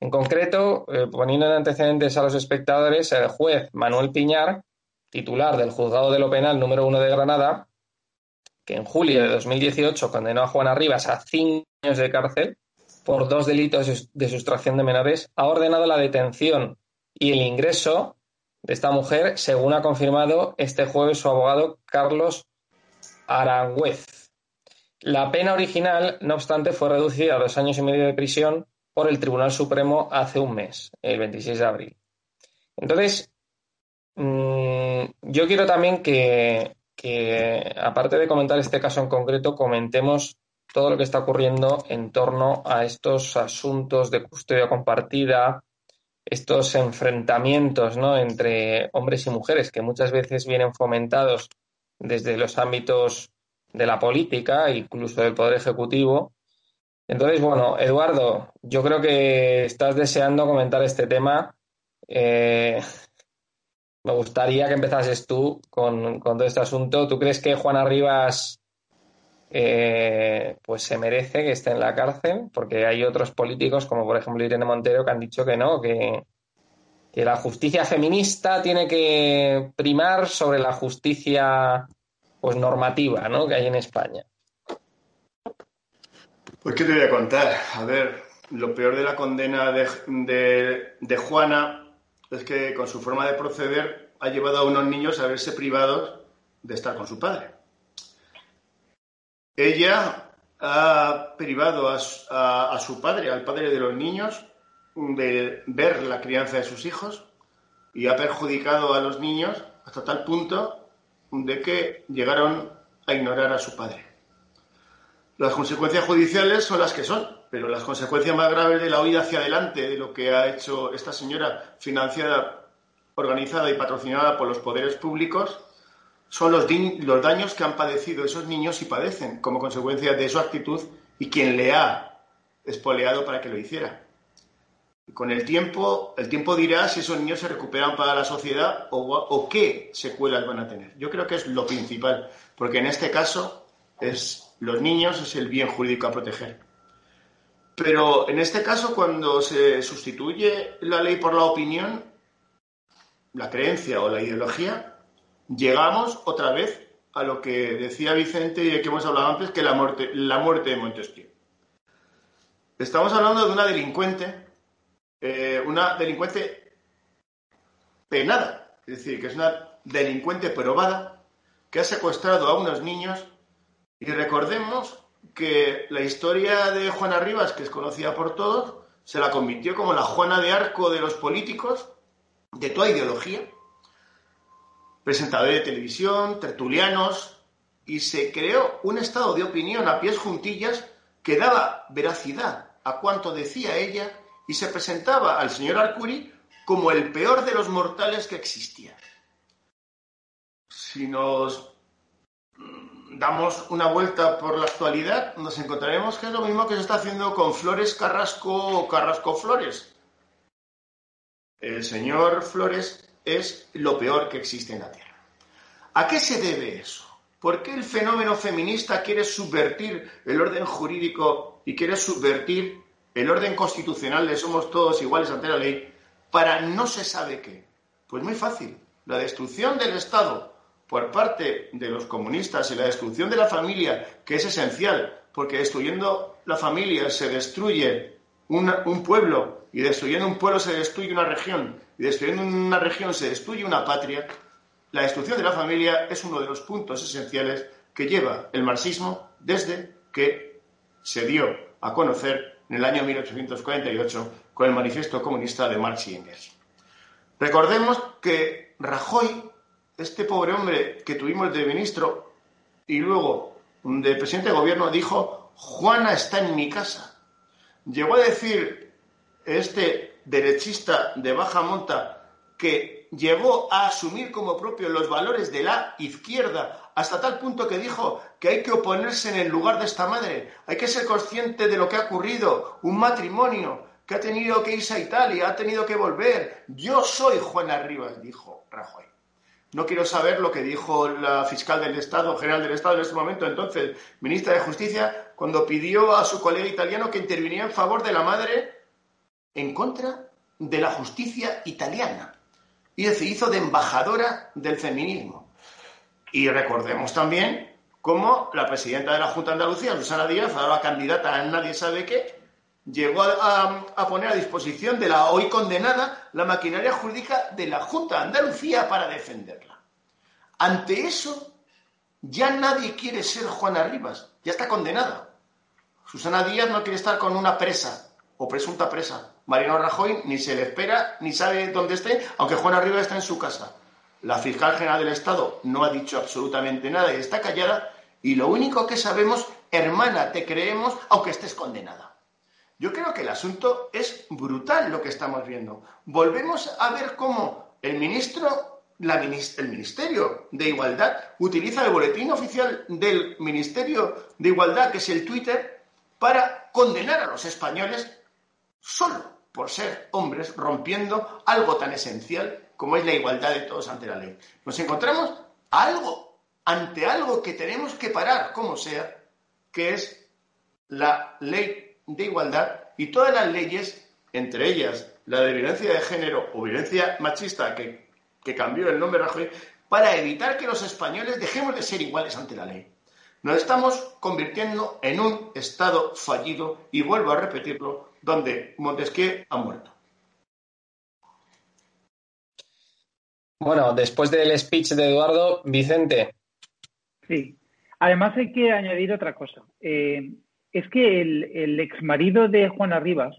En concreto, eh, poniendo en antecedentes a los espectadores, el juez Manuel Piñar, titular del Juzgado de lo Penal número uno de Granada, que en julio de 2018 condenó a Juana Rivas a cinco años de cárcel por dos delitos de sustracción de menores, ha ordenado la detención y el ingreso de esta mujer, según ha confirmado este jueves su abogado Carlos Arangüez. La pena original, no obstante, fue reducida a dos años y medio de prisión por el Tribunal Supremo hace un mes, el 26 de abril. Entonces, mm, yo quiero también que, aparte de comentar este caso en concreto, comentemos todo lo que está ocurriendo en torno a estos asuntos de custodia compartida, estos enfrentamientos ¿no? entre hombres y mujeres que muchas veces vienen fomentados desde los ámbitos de la política, incluso del Poder Ejecutivo, entonces, bueno, Eduardo, yo creo que estás deseando comentar este tema. Eh, me gustaría que empezases tú con, todo este asunto. ¿Tú crees que Juana Rivas eh, pues se merece que esté en la cárcel? Porque hay otros políticos, como por ejemplo Irene Montero, que han dicho que no, que, la justicia feminista tiene que primar sobre la justicia pues normativa ¿no? que hay en España. Pues, ¿qué te voy a contar? A ver, lo peor de la condena de, Juana es que con su forma de proceder ha llevado a unos niños a verse privados de estar con su padre. Ella ha privado a, su padre, al padre de los niños, de ver la crianza de sus hijos y ha perjudicado a los niños hasta tal punto de que llegaron a ignorar a su padre. Las consecuencias judiciales son las que son, pero las consecuencias más graves de la huida hacia adelante de lo que ha hecho esta señora financiada, organizada y patrocinada por los poderes públicos son los, los daños que han padecido esos niños y padecen como consecuencia de su actitud y quien le ha espoleado para que lo hiciera. Con el tiempo, el tiempo dirá si esos niños se recuperan para la sociedad o, o qué secuelas van a tener. Yo creo que es lo principal, porque en este caso es los niños es el bien jurídico a proteger. Pero en este caso, cuando se sustituye la ley por la opinión, la creencia o la ideología, llegamos otra vez a lo que decía Vicente y que hemos hablado antes, que la muerte, la muerte de Montesquieu. Estamos hablando de una delincuente, eh, una delincuente penada, es decir, que es una delincuente probada que ha secuestrado a unos niños y recordemos que la historia de Juana Rivas, que es conocida por todos, se la convirtió como la Juana de Arco de los políticos, de toda ideología, presentadores de televisión, tertulianos, y se creó un estado de opinión a pies juntillas que daba veracidad a cuanto decía ella y se presentaba al señor Arcuri como el peor de los mortales que existía. Si nos damos una vuelta por la actualidad, nos encontraremos que es lo mismo que se está haciendo con Flores Carrasco o Carrasco Flores. El señor Flores es lo peor que existe en la Tierra. ¿A qué se debe eso? ¿Por qué el fenómeno feminista quiere subvertir el orden jurídico y quiere subvertir el orden constitucional de somos todos iguales ante la ley para no se sabe qué? Pues muy fácil. La destrucción del Estado por parte de los comunistas y la destrucción de la familia, que es esencial, porque destruyendo la familia se destruye un pueblo y destruyendo un pueblo se destruye una región y destruyendo una región se destruye una patria, la destrucción de la familia es uno de los puntos esenciales que lleva el marxismo desde que se dio a conocer en el año 1848 con el Manifiesto Comunista de Marx y Engels. Recordemos que Rajoy este pobre hombre que tuvimos de ministro y luego de presidente de gobierno dijo, Juana está en mi casa. Llegó a decir este derechista de baja monta que llegó a asumir como propio los valores de la izquierda hasta tal punto que dijo que hay que oponerse en el lugar de esta madre, hay que ser consciente de lo que ha ocurrido, un matrimonio que ha tenido que irse a Italia, ha tenido que volver. Yo soy Juana Rivas, dijo Rajoy. No quiero saber lo que dijo la fiscal del Estado, general del Estado en este momento, entonces ministra de Justicia, cuando pidió a su colega italiano que interviniera en favor de la madre en contra de la justicia italiana. Y se hizo de embajadora del feminismo. Y recordemos también cómo la presidenta de la Junta de Andalucía, Susana Díaz, la candidata a nadie sabe qué, llegó a, poner a disposición de la hoy condenada la maquinaria jurídica de la Junta de Andalucía para defenderla. Ante eso, ya nadie quiere ser Juana Rivas, ya está condenada. Susana Díaz no quiere estar con una presa o presunta presa. Mariano Rajoy ni se le espera ni sabe dónde esté, aunque Juana Rivas está en su casa. La fiscal general del Estado no ha dicho absolutamente nada y está callada. Y lo único que sabemos, hermana, te creemos aunque estés condenada. Yo creo que el asunto es brutal lo que estamos viendo. Volvemos a ver cómo el ministro, el Ministerio de Igualdad utiliza el boletín oficial del Ministerio de Igualdad, que es el Twitter, para condenar a los españoles solo por ser hombres, rompiendo algo tan esencial como es la igualdad de todos ante la ley. Nos encontramos algo, ante algo que tenemos que parar, como sea, que es la ley de igualdad y todas las leyes, entre ellas la de violencia de género o violencia machista, que, cambió el nombre Rajoy, para evitar que los españoles dejemos de ser iguales ante la ley. Nos estamos convirtiendo en un Estado fallido y vuelvo a repetirlo, donde Montesquieu ha muerto. Bueno, después del speech de Eduardo, Vicente. Sí, además hay que añadir otra cosa. Eh, es que el, ex marido de Juana Rivas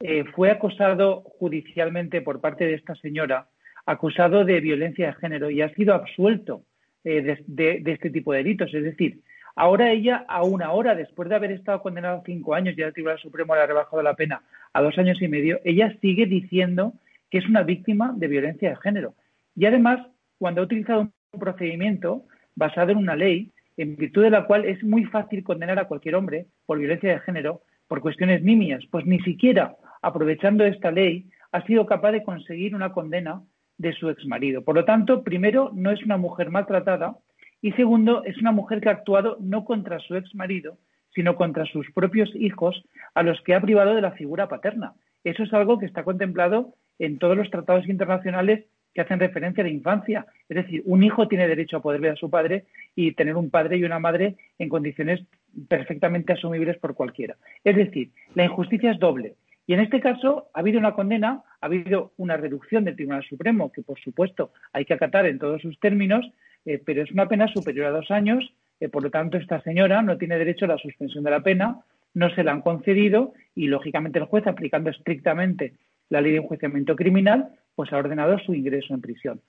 eh, fue acusado judicialmente por parte de esta señora, acusado de violencia de género y ha sido absuelto eh, de, este tipo de delitos. Es decir, ahora ella, a una hora después de haber estado condenada a cinco años y el Tribunal Supremo le ha rebajado la pena a dos años y medio, ella sigue diciendo que es una víctima de violencia de género. Y además, cuando ha utilizado un procedimiento basado en una ley, en virtud de la cual es muy fácil condenar a cualquier hombre por violencia de género por cuestiones nimias, pues ni siquiera aprovechando esta ley ha sido capaz de conseguir una condena de su exmarido. Por lo tanto, primero, no es una mujer maltratada y segundo, es una mujer que ha actuado no contra su exmarido, sino contra sus propios hijos a los que ha privado de la figura paterna. Eso es algo que está contemplado en todos los tratados internacionales que hacen referencia a la infancia. Es decir, un hijo tiene derecho a poder ver a su padre y tener un padre y una madre en condiciones perfectamente asumibles por cualquiera. Es decir, la injusticia es doble. Y en este caso ha habido una condena, ha habido una reducción del Tribunal Supremo, que por supuesto hay que acatar en todos sus términos, eh, pero es una pena superior a dos años. Eh, por lo tanto, esta señora no tiene derecho a la suspensión de la pena, no se la han concedido y, lógicamente, el juez, aplicando estrictamente la ley de enjuiciamiento criminal, pues ha ordenado su ingreso en prisión.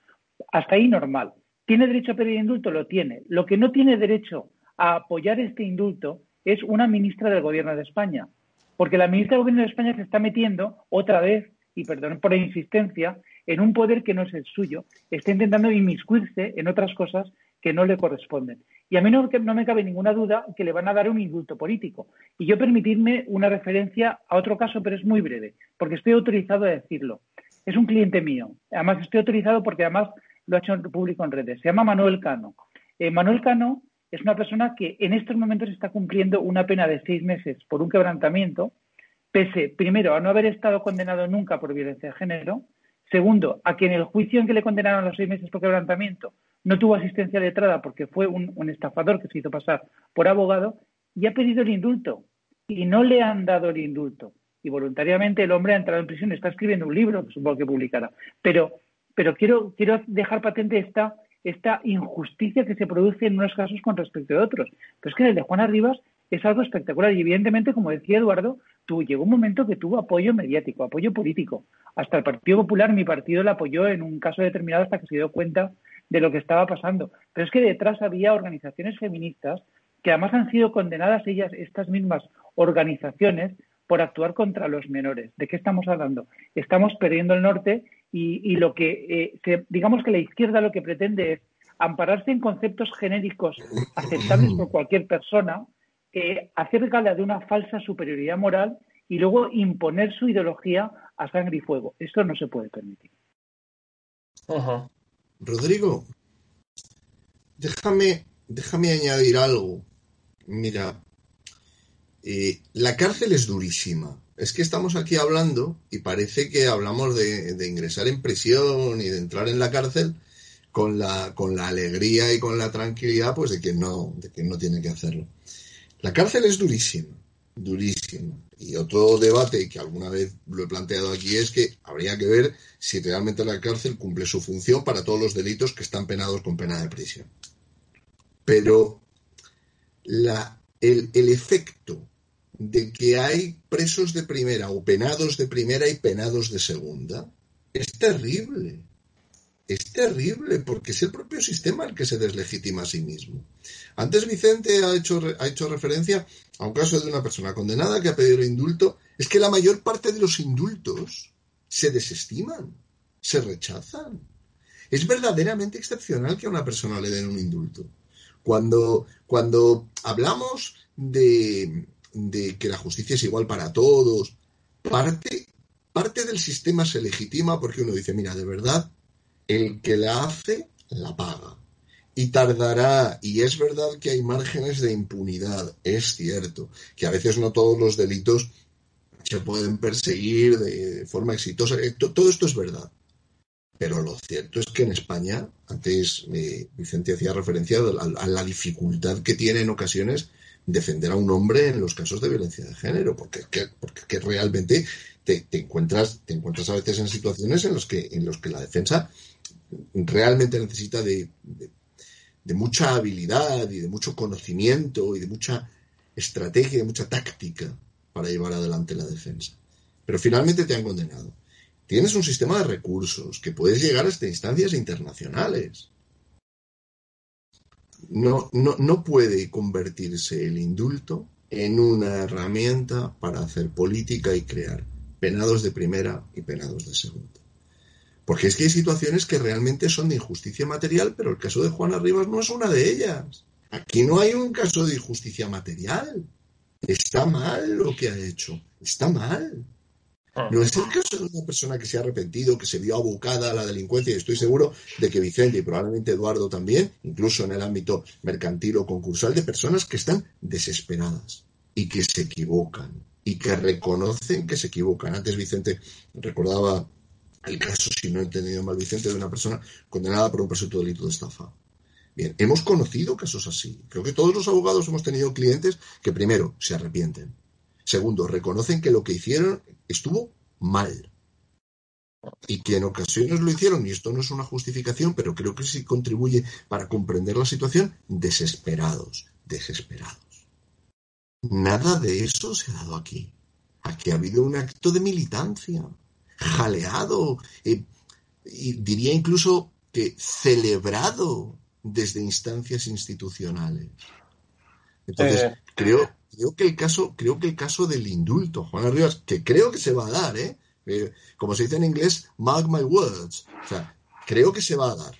Hasta ahí normal. ¿Tiene derecho a pedir indulto? Lo tiene. Lo que no tiene derecho a apoyar este indulto es una ministra del Gobierno de España, porque la ministra del Gobierno de España se está metiendo otra vez, y perdón por la insistencia, en un poder que no es el suyo, está intentando inmiscuirse en otras cosas que no le corresponden. Y a mí no, no, me cabe ninguna duda que le van a dar un indulto político. Y yo permitirme una referencia a otro caso, pero es muy breve, porque estoy autorizado a decirlo es un cliente mío. Además, estoy autorizado porque además lo ha hecho público en redes. Se llama Manuel Cano. Eh, Manuel Cano es una persona que en estos momentos está cumpliendo una pena de seis meses por un quebrantamiento, pese, primero, a no haber estado condenado nunca por violencia de género, segundo, a que en el juicio en que le condenaron a los seis meses por quebrantamiento no tuvo asistencia letrada porque fue un estafador que se hizo pasar por abogado, y ha pedido el indulto y no le han dado el indulto y voluntariamente el hombre ha entrado en prisión, está escribiendo un libro, supongo que publicará. Pero, pero quiero, quiero dejar patente esta, esta injusticia que se produce en unos casos con respecto a otros. Pero es que el de Juana Rivas es algo espectacular y evidentemente, como decía Eduardo, tuvo, llegó un momento que tuvo apoyo mediático, apoyo político. Hasta el Partido Popular, mi partido, le apoyó en un caso determinado hasta que se dio cuenta de lo que estaba pasando. Pero es que detrás había organizaciones feministas que además han sido condenadas ellas, estas mismas organizaciones, por actuar contra los menores. ¿De qué estamos hablando? Estamos perdiendo el norte y, lo que, eh, digamos que la izquierda lo que pretende es ampararse en conceptos genéricos aceptables por cualquier persona, eh, hacer gala de una falsa superioridad moral y luego imponer su ideología a sangre y fuego. Esto no se puede permitir. Rodrigo, déjame, déjame añadir algo. Mira, eh, la cárcel es durísima. Es que estamos aquí hablando y parece que hablamos de, ingresar en prisión y de entrar en la cárcel con la, con la alegría y con la tranquilidad pues de que no, de que no tiene que hacerlo. La cárcel es durísima, durísima. Y otro debate que alguna vez lo he planteado aquí es que habría que ver si realmente la cárcel cumple su función para todos los delitos que están penados con pena de prisión. Pero la, el, el efecto de que hay presos de primera o penados de primera y penados de segunda, es terrible. Es terrible porque es el propio sistema el que se deslegitima a sí mismo. Antes Vicente ha hecho, ha hecho referencia a un caso de una persona condenada que ha pedido indulto. Es que la mayor parte de los indultos se desestiman, se rechazan. Es verdaderamente excepcional que a una persona le den un indulto. Cuando, cuando hablamos de, de que la justicia es igual para todos, parte, parte del sistema se legitima porque uno dice, mira, de verdad, el que la hace, la paga. Y tardará, y es verdad que hay márgenes de impunidad, es cierto, que a veces no todos los delitos se pueden perseguir de forma exitosa, eh, todo esto es verdad. Pero lo cierto es que en España, antes eh, Vicente hacía referencia a, la dificultad que tiene en ocasiones defender a un hombre en los casos de violencia de género, porque, porque realmente te, encuentras, te encuentras a veces en situaciones en los que, en los que la defensa realmente necesita de, de mucha habilidad y de mucho conocimiento y de mucha estrategia, y de mucha táctica para llevar adelante la defensa. Pero finalmente te han condenado. Tienes un sistema de recursos que puedes llegar hasta instancias internacionales. No, no, no puede convertirse el indulto en una herramienta para hacer política y crear penados de primera y penados de segunda. Porque es que hay situaciones que realmente son de injusticia material, pero el caso de Juana Rivas no es una de ellas. Aquí no hay un caso de injusticia material. Está mal lo que ha hecho. Está mal. Ah. No es el caso de una persona que se ha arrepentido, que se vio abocada a la delincuencia, y estoy seguro de que Vicente y probablemente Eduardo también, incluso en el ámbito mercantil o concursal, de personas que están desesperadas y que se equivocan y que reconocen que se equivocan. Antes Vicente recordaba el caso, si no he entendido mal Vicente, de una persona condenada por un presunto delito de estafa. Bien, hemos conocido casos así. Creo que todos los abogados hemos tenido clientes que primero se arrepienten Segundo, reconocen que lo que hicieron estuvo mal. Y que en ocasiones lo hicieron, y esto no es una justificación, pero creo que sí contribuye para comprender la situación, desesperados, desesperados. Nada de eso se ha dado aquí. Aquí ha habido un acto de militancia, jaleado, eh, y diría incluso que celebrado desde instancias institucionales. Entonces, creo, creo que el caso, creo que el caso del indulto, Juan Rivas, que creo que se va a dar, ¿eh? ¿eh? como se dice en inglés, mark my words. O sea, creo que se va a dar.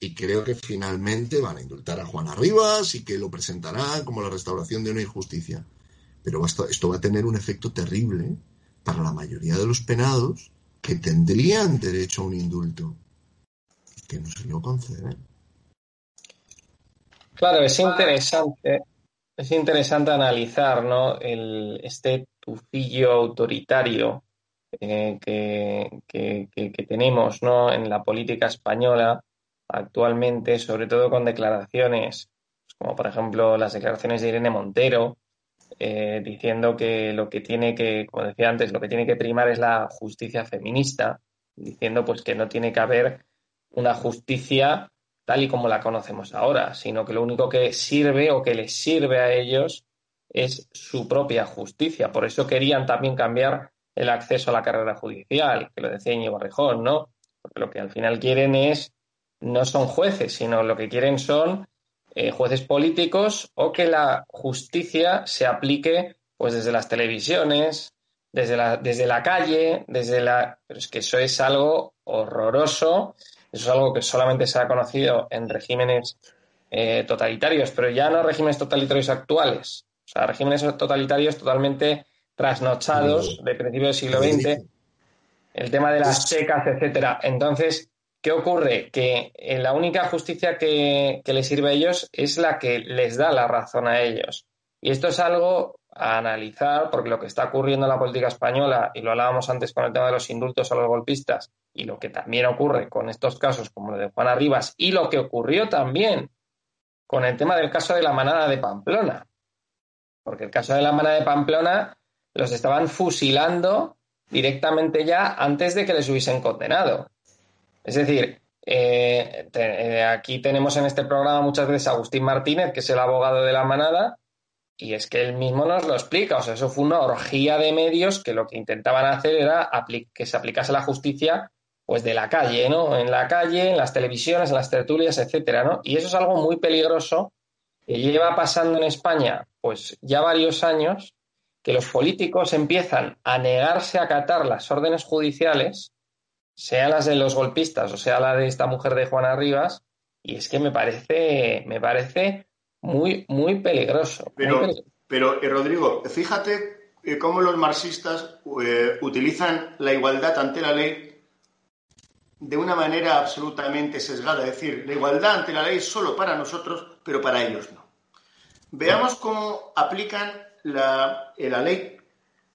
Y creo que finalmente van a indultar a Juan Rivas y que lo presentarán como la restauración de una injusticia. Pero esto, va a tener un efecto terrible para la mayoría de los penados que tendrían derecho a un indulto que no se lo conceden. Claro, es interesante es interesante analizar ¿no? El, este tufillo autoritario eh, que, tenemos ¿no? en la política española actualmente, sobre todo con declaraciones, pues, como por ejemplo las declaraciones de Irene Montero, eh, diciendo que lo que tiene que, como decía antes, lo que tiene que primar es la justicia feminista, diciendo pues que no tiene que haber una justicia tal y como la conocemos ahora, sino que lo único que sirve o que les sirve a ellos es su propia justicia. Por eso querían también cambiar el acceso a la carrera judicial, que lo decía Íñigo Rejón, ¿no? Porque lo que al final quieren es, no son jueces, sino lo que quieren son eh, jueces políticos o que la justicia se aplique pues desde las televisiones, desde la, desde la calle, desde la... Pero es que eso es algo horroroso eso es algo que solamente se ha conocido en regímenes eh, totalitarios, pero ya no regímenes totalitarios actuales. O sea, regímenes totalitarios totalmente trasnochados de principio del siglo XX. El tema de las secas, etcétera. Entonces, ¿qué ocurre? Que eh, la única justicia que, que les sirve a ellos es la que les da la razón a ellos. Y esto es algo a analizar, porque lo que está ocurriendo en la política española, y lo hablábamos antes con el tema de los indultos a los golpistas, y lo que también ocurre con estos casos como el de Juana Rivas, y lo que ocurrió también con el tema del caso de la manada de Pamplona. Porque el caso de la manada de Pamplona los estaban fusilando directamente ya antes de que les hubiesen condenado. Es decir, eh, eh, aquí tenemos en este programa muchas veces a Agustín Martínez, que es el abogado de la manada, y es que él mismo nos lo explica, o sea, eso fue una orgía de medios que lo que intentaban hacer era que se aplicase la justicia pues de la calle, ¿no? En la calle, en las televisiones, en las tertulias, etcétera, ¿no? Y eso es algo muy peligroso que lleva pasando en España pues ya varios años que los políticos empiezan a negarse a acatar las órdenes judiciales, sea las de los golpistas o sea la de esta mujer de Juana Rivas, y es que me parece, me parece muy, muy peligroso. Pero, pero eh, Rodrigo, fíjate eh, cómo los marxistas eh, utilizan la igualdad ante la ley de una manera absolutamente sesgada. Es decir, la igualdad ante la ley solo para nosotros, pero para ellos no. Veamos cómo aplican la, la ley,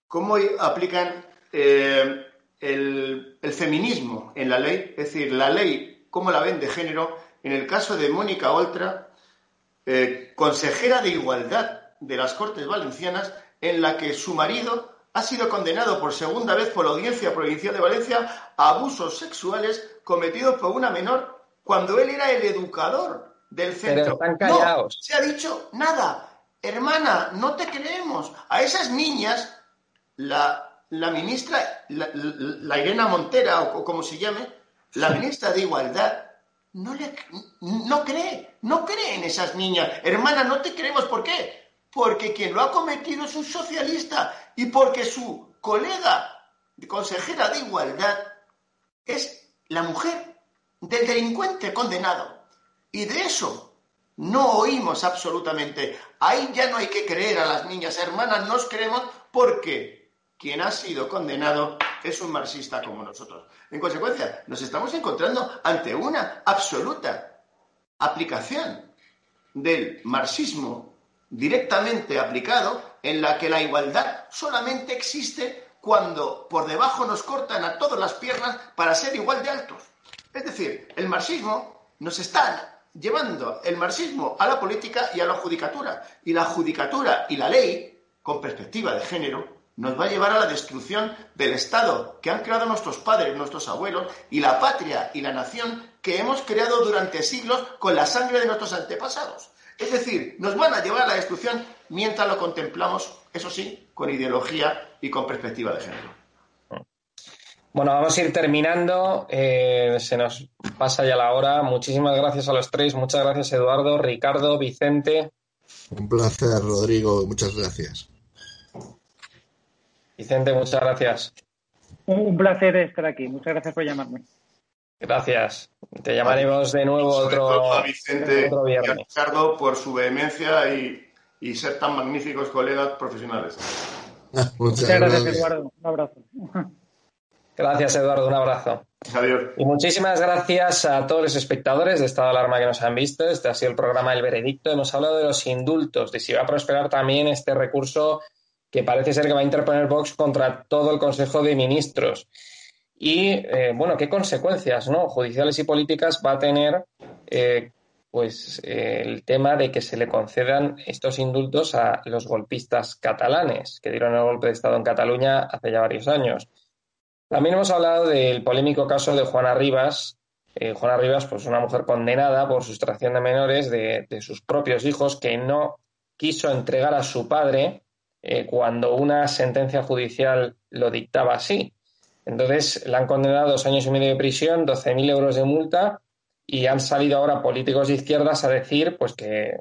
cómo aplican el, feminismo en la ley, es decir, la ley, cómo la ven de género, en el caso de Mónica Oltra, eh, consejera de igualdad de las Cortes Valencianas, en la que su marido ha sido condenado por segunda vez por la Audiencia Provincial de Valencia a abusos sexuales cometidos por una menor cuando él era el educador del centro. están callados. No se ha dicho nada. Hermana, no te creemos. A esas niñas, la, ministra, la, Irena Montera, o, como se llame, la ministra de Igualdad, no, le, no cree, no cree en esas niñas. Hermana, no te creemos. ¿Por qué? Porque quien lo ha cometido es un socialista y porque su colega consejera de Igualdad es la mujer del delincuente condenado. Y de eso no oímos absolutamente. Ahí ya no hay que creer a las niñas hermanas, nos creemos porque quien ha sido condenado es un marxista como nosotros. En consecuencia, nos estamos encontrando ante una absoluta aplicación del marxismo directamente aplicado en la que la igualdad solamente existe cuando por debajo nos cortan a todas las piernas para ser igual de altos. Es decir, el marxismo nos está llevando el marxismo a la política y a la judicatura. Y la judicatura y la ley, con perspectiva de género, nos va a llevar a la destrucción del Estado que han creado nuestros padres, nuestros abuelos, y la patria y la nación que hemos creado durante siglos con la sangre de nuestros antepasados. Es decir, nos van a llevar a la destrucción mientras lo contemplamos, eso sí, con ideología y con perspectiva de género. Bueno, vamos a ir terminando. Eh, se nos pasa ya la hora. Muchísimas gracias a los tres. Muchas gracias, Eduardo, Ricardo, Vicente. Un placer, Rodrigo. Muchas gracias. Vicente, muchas gracias. Un placer estar aquí. Muchas gracias por llamarme. Gracias. Te llamaremos de nuevo otro, a Vicente Y a Ricardo por su vehemencia y, ser tan magníficos colegas profesionales. *laughs* Muchas, gracias, Eduardo. Un abrazo. Gracias, Eduardo. Un abrazo. Adiós. Y muchísimas gracias a todos los espectadores de Estado de Alarma que nos han visto. Este ha sido el programa El Veredicto. Hemos hablado de los indultos, de si va a prosperar también este recurso que parece ser que va a interponer Vox contra todo el Consejo de Ministros. Y, eh, bueno, ¿qué consecuencias ¿no? judiciales y políticas va a tener eh, pues, eh, el tema de que se le concedan estos indultos a los golpistas catalanes que dieron el golpe de Estado en Cataluña hace ya varios años? También hemos hablado del polémico caso de Juana Rivas. Juana Rivas, pues una mujer condenada por sustracción de menores de, de sus propios hijos que no quiso entregar a su padre eh, cuando una sentencia judicial lo dictaba así. Entonces, le han condenado dos años y medio de prisión, 12.000 euros de multa y han salido ahora políticos de izquierdas a decir pues que,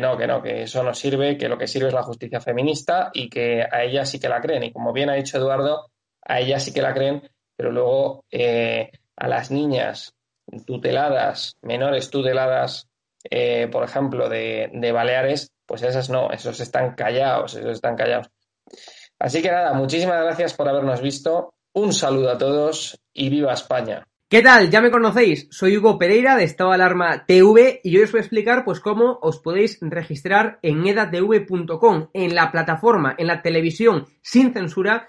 no, que no, que eso no sirve, que lo que sirve es la justicia feminista y que a ella sí que la creen. Y como bien ha dicho Eduardo, a ella sí que la creen, pero luego eh, a las niñas tuteladas, menores tuteladas, eh, por ejemplo, de Baleares, pues esas no, esos están callados, esos están callados. Así que nada, muchísimas gracias por habernos visto. Un saludo a todos y viva España. ¿Qué tal? Ya me conocéis, soy Hugo Pereira de Estado Alarma TV y hoy os voy a explicar pues cómo os podéis registrar en edatv.com, en la plataforma, en la televisión sin censura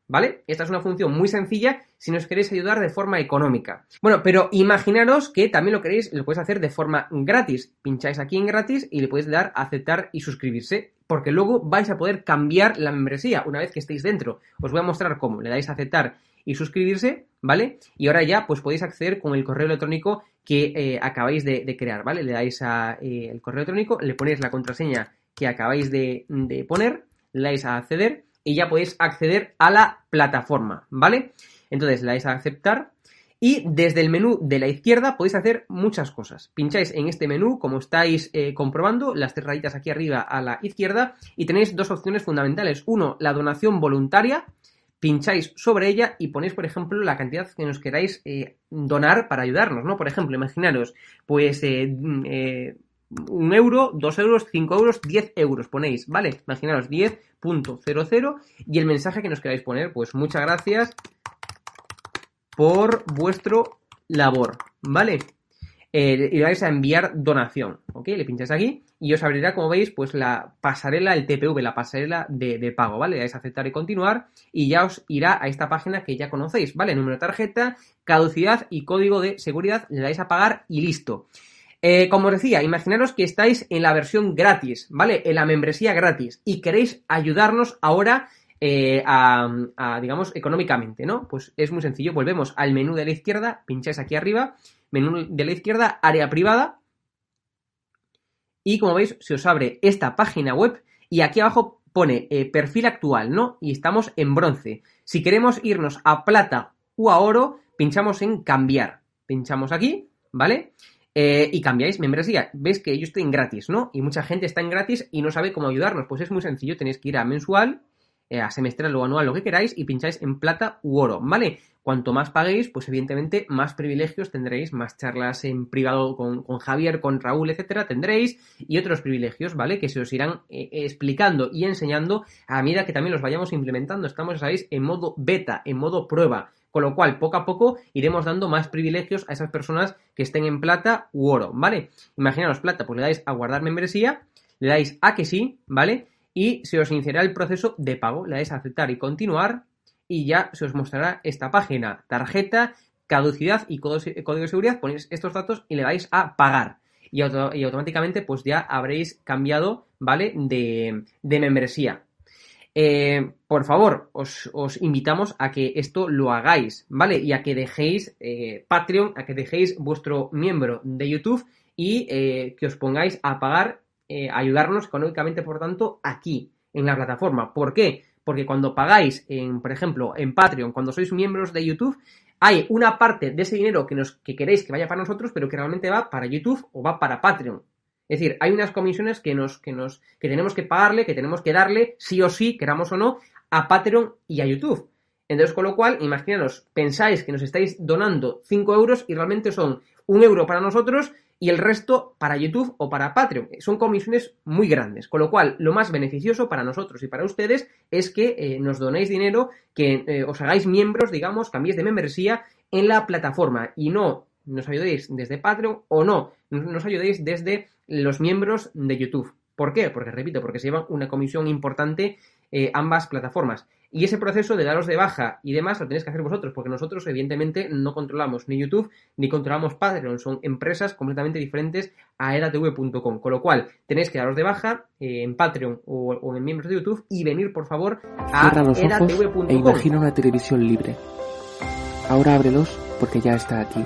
¿Vale? Esta es una función muy sencilla si nos queréis ayudar de forma económica. Bueno, pero imaginaros que también lo queréis, lo podéis hacer de forma gratis. Pincháis aquí en gratis y le podéis dar a aceptar y suscribirse, porque luego vais a poder cambiar la membresía una vez que estéis dentro. Os voy a mostrar cómo. Le dais a aceptar y suscribirse, ¿vale? Y ahora ya pues podéis acceder con el correo electrónico que eh, acabáis de, crear, ¿vale? Le dais a eh, el correo electrónico, le ponéis la contraseña que acabáis de, de poner, le dais a acceder y ya podéis acceder a la plataforma, ¿vale? Entonces le dais a aceptar y desde el menú de la izquierda podéis hacer muchas cosas. Pincháis en este menú, como estáis eh, comprobando, las tres aquí arriba a la izquierda y tenéis dos opciones fundamentales. Uno, la donación voluntaria. Pincháis sobre ella y ponéis, por ejemplo, la cantidad que nos queráis eh, donar para ayudarnos, ¿no? Por ejemplo, imaginaros, pues eh, mm, un euro, dos euros, cinco euros, diez euros ponéis, ¿vale? Imaginaros 10.00 y el mensaje que nos queráis poner, pues muchas gracias por vuestro labor, ¿vale? Eh, y vais a enviar donación, ¿ok? Le pincháis aquí y os abrirá, como veis, pues la pasarela, el TPV, la pasarela de, pago, ¿vale? Le dais a aceptar y continuar y ya os irá a esta página que ya conocéis, ¿vale? Número de tarjeta, caducidad y código de seguridad, le dais a pagar y listo. Eh, como os decía, imaginaros que estáis en la versión gratis, ¿vale? En la membresía gratis y queréis ayudarnos ahora eh, a, digamos, económicamente, ¿no? Pues es muy sencillo, volvemos al menú de la izquierda, pincháis aquí arriba, menú de la izquierda, área privada, y como veis, se os abre esta página web y aquí abajo pone eh, perfil actual, ¿no? Y estamos en bronce. Si queremos irnos a plata o a oro, pinchamos en cambiar. Pinchamos aquí, ¿vale? Eh, y cambiáis membresía. Ves que yo estoy en gratis, ¿no? Y mucha gente está en gratis y no sabe cómo ayudarnos. Pues es muy sencillo, tenéis que ir a mensual, eh, a semestral o anual, lo que queráis, y pincháis en plata u oro, ¿vale? Cuanto más paguéis, pues evidentemente más privilegios tendréis, más charlas en privado con, Javier, con Raúl, etcétera, tendréis, y otros privilegios, ¿vale? Que se os irán eh, explicando y enseñando a medida que también los vayamos implementando. Estamos, sabéis, en modo beta, en modo prueba. Con lo cual, poco a poco iremos dando más privilegios a esas personas que estén en plata u oro, ¿vale? Imaginaros plata, pues le dais a guardar membresía, le dais a que sí, ¿vale? Y se os iniciará el proceso de pago, le dais a aceptar y continuar y ya se os mostrará esta página, tarjeta, caducidad y código de seguridad, ponéis estos datos y le dais a pagar. Y, automáticamente pues ya habréis cambiado, ¿vale? De, de membresía. Eh, por favor, os, invitamos a que esto lo hagáis, ¿vale? Y a que dejéis eh, Patreon, a que dejéis vuestro miembro de YouTube y eh, que os pongáis a pagar, ayudarnos económicamente, por tanto, aquí, en la plataforma. ¿Por qué? Porque cuando pagáis, en, por ejemplo, en Patreon, cuando sois miembros de YouTube, hay una parte de ese dinero que, nos, que queréis que vaya para nosotros, pero que realmente va para YouTube o va para Patreon. Es decir, hay unas comisiones que nos, que nos, que tenemos que pagarle, que tenemos que darle, sí o sí, queramos o no, a Patreon y a YouTube. Entonces, con lo cual, imaginaros, pensáis que nos estáis donando 5 euros y realmente son un euro para nosotros y el resto para YouTube o para Patreon. Son comisiones muy grandes, con lo cual lo más beneficioso para nosotros y para ustedes es que eh, nos donéis dinero, que eh, os hagáis miembros, digamos, cambiéis de membresía en la plataforma y no nos ayudéis desde Patreon o no nos ayudéis desde los miembros de YouTube. ¿Por qué? Porque, repito, porque se llevan una comisión importante eh, ambas plataformas. Y ese proceso de daros de baja y demás lo tenéis que hacer vosotros, porque nosotros, evidentemente, no controlamos ni YouTube ni controlamos Patreon. Son empresas completamente diferentes a edatv.com. Con lo cual, tenéis que daros de baja eh, en Patreon o, en miembros de YouTube y venir, por favor, a edatv.com. E imagina una televisión libre. Ahora ábrelos porque ya está aquí.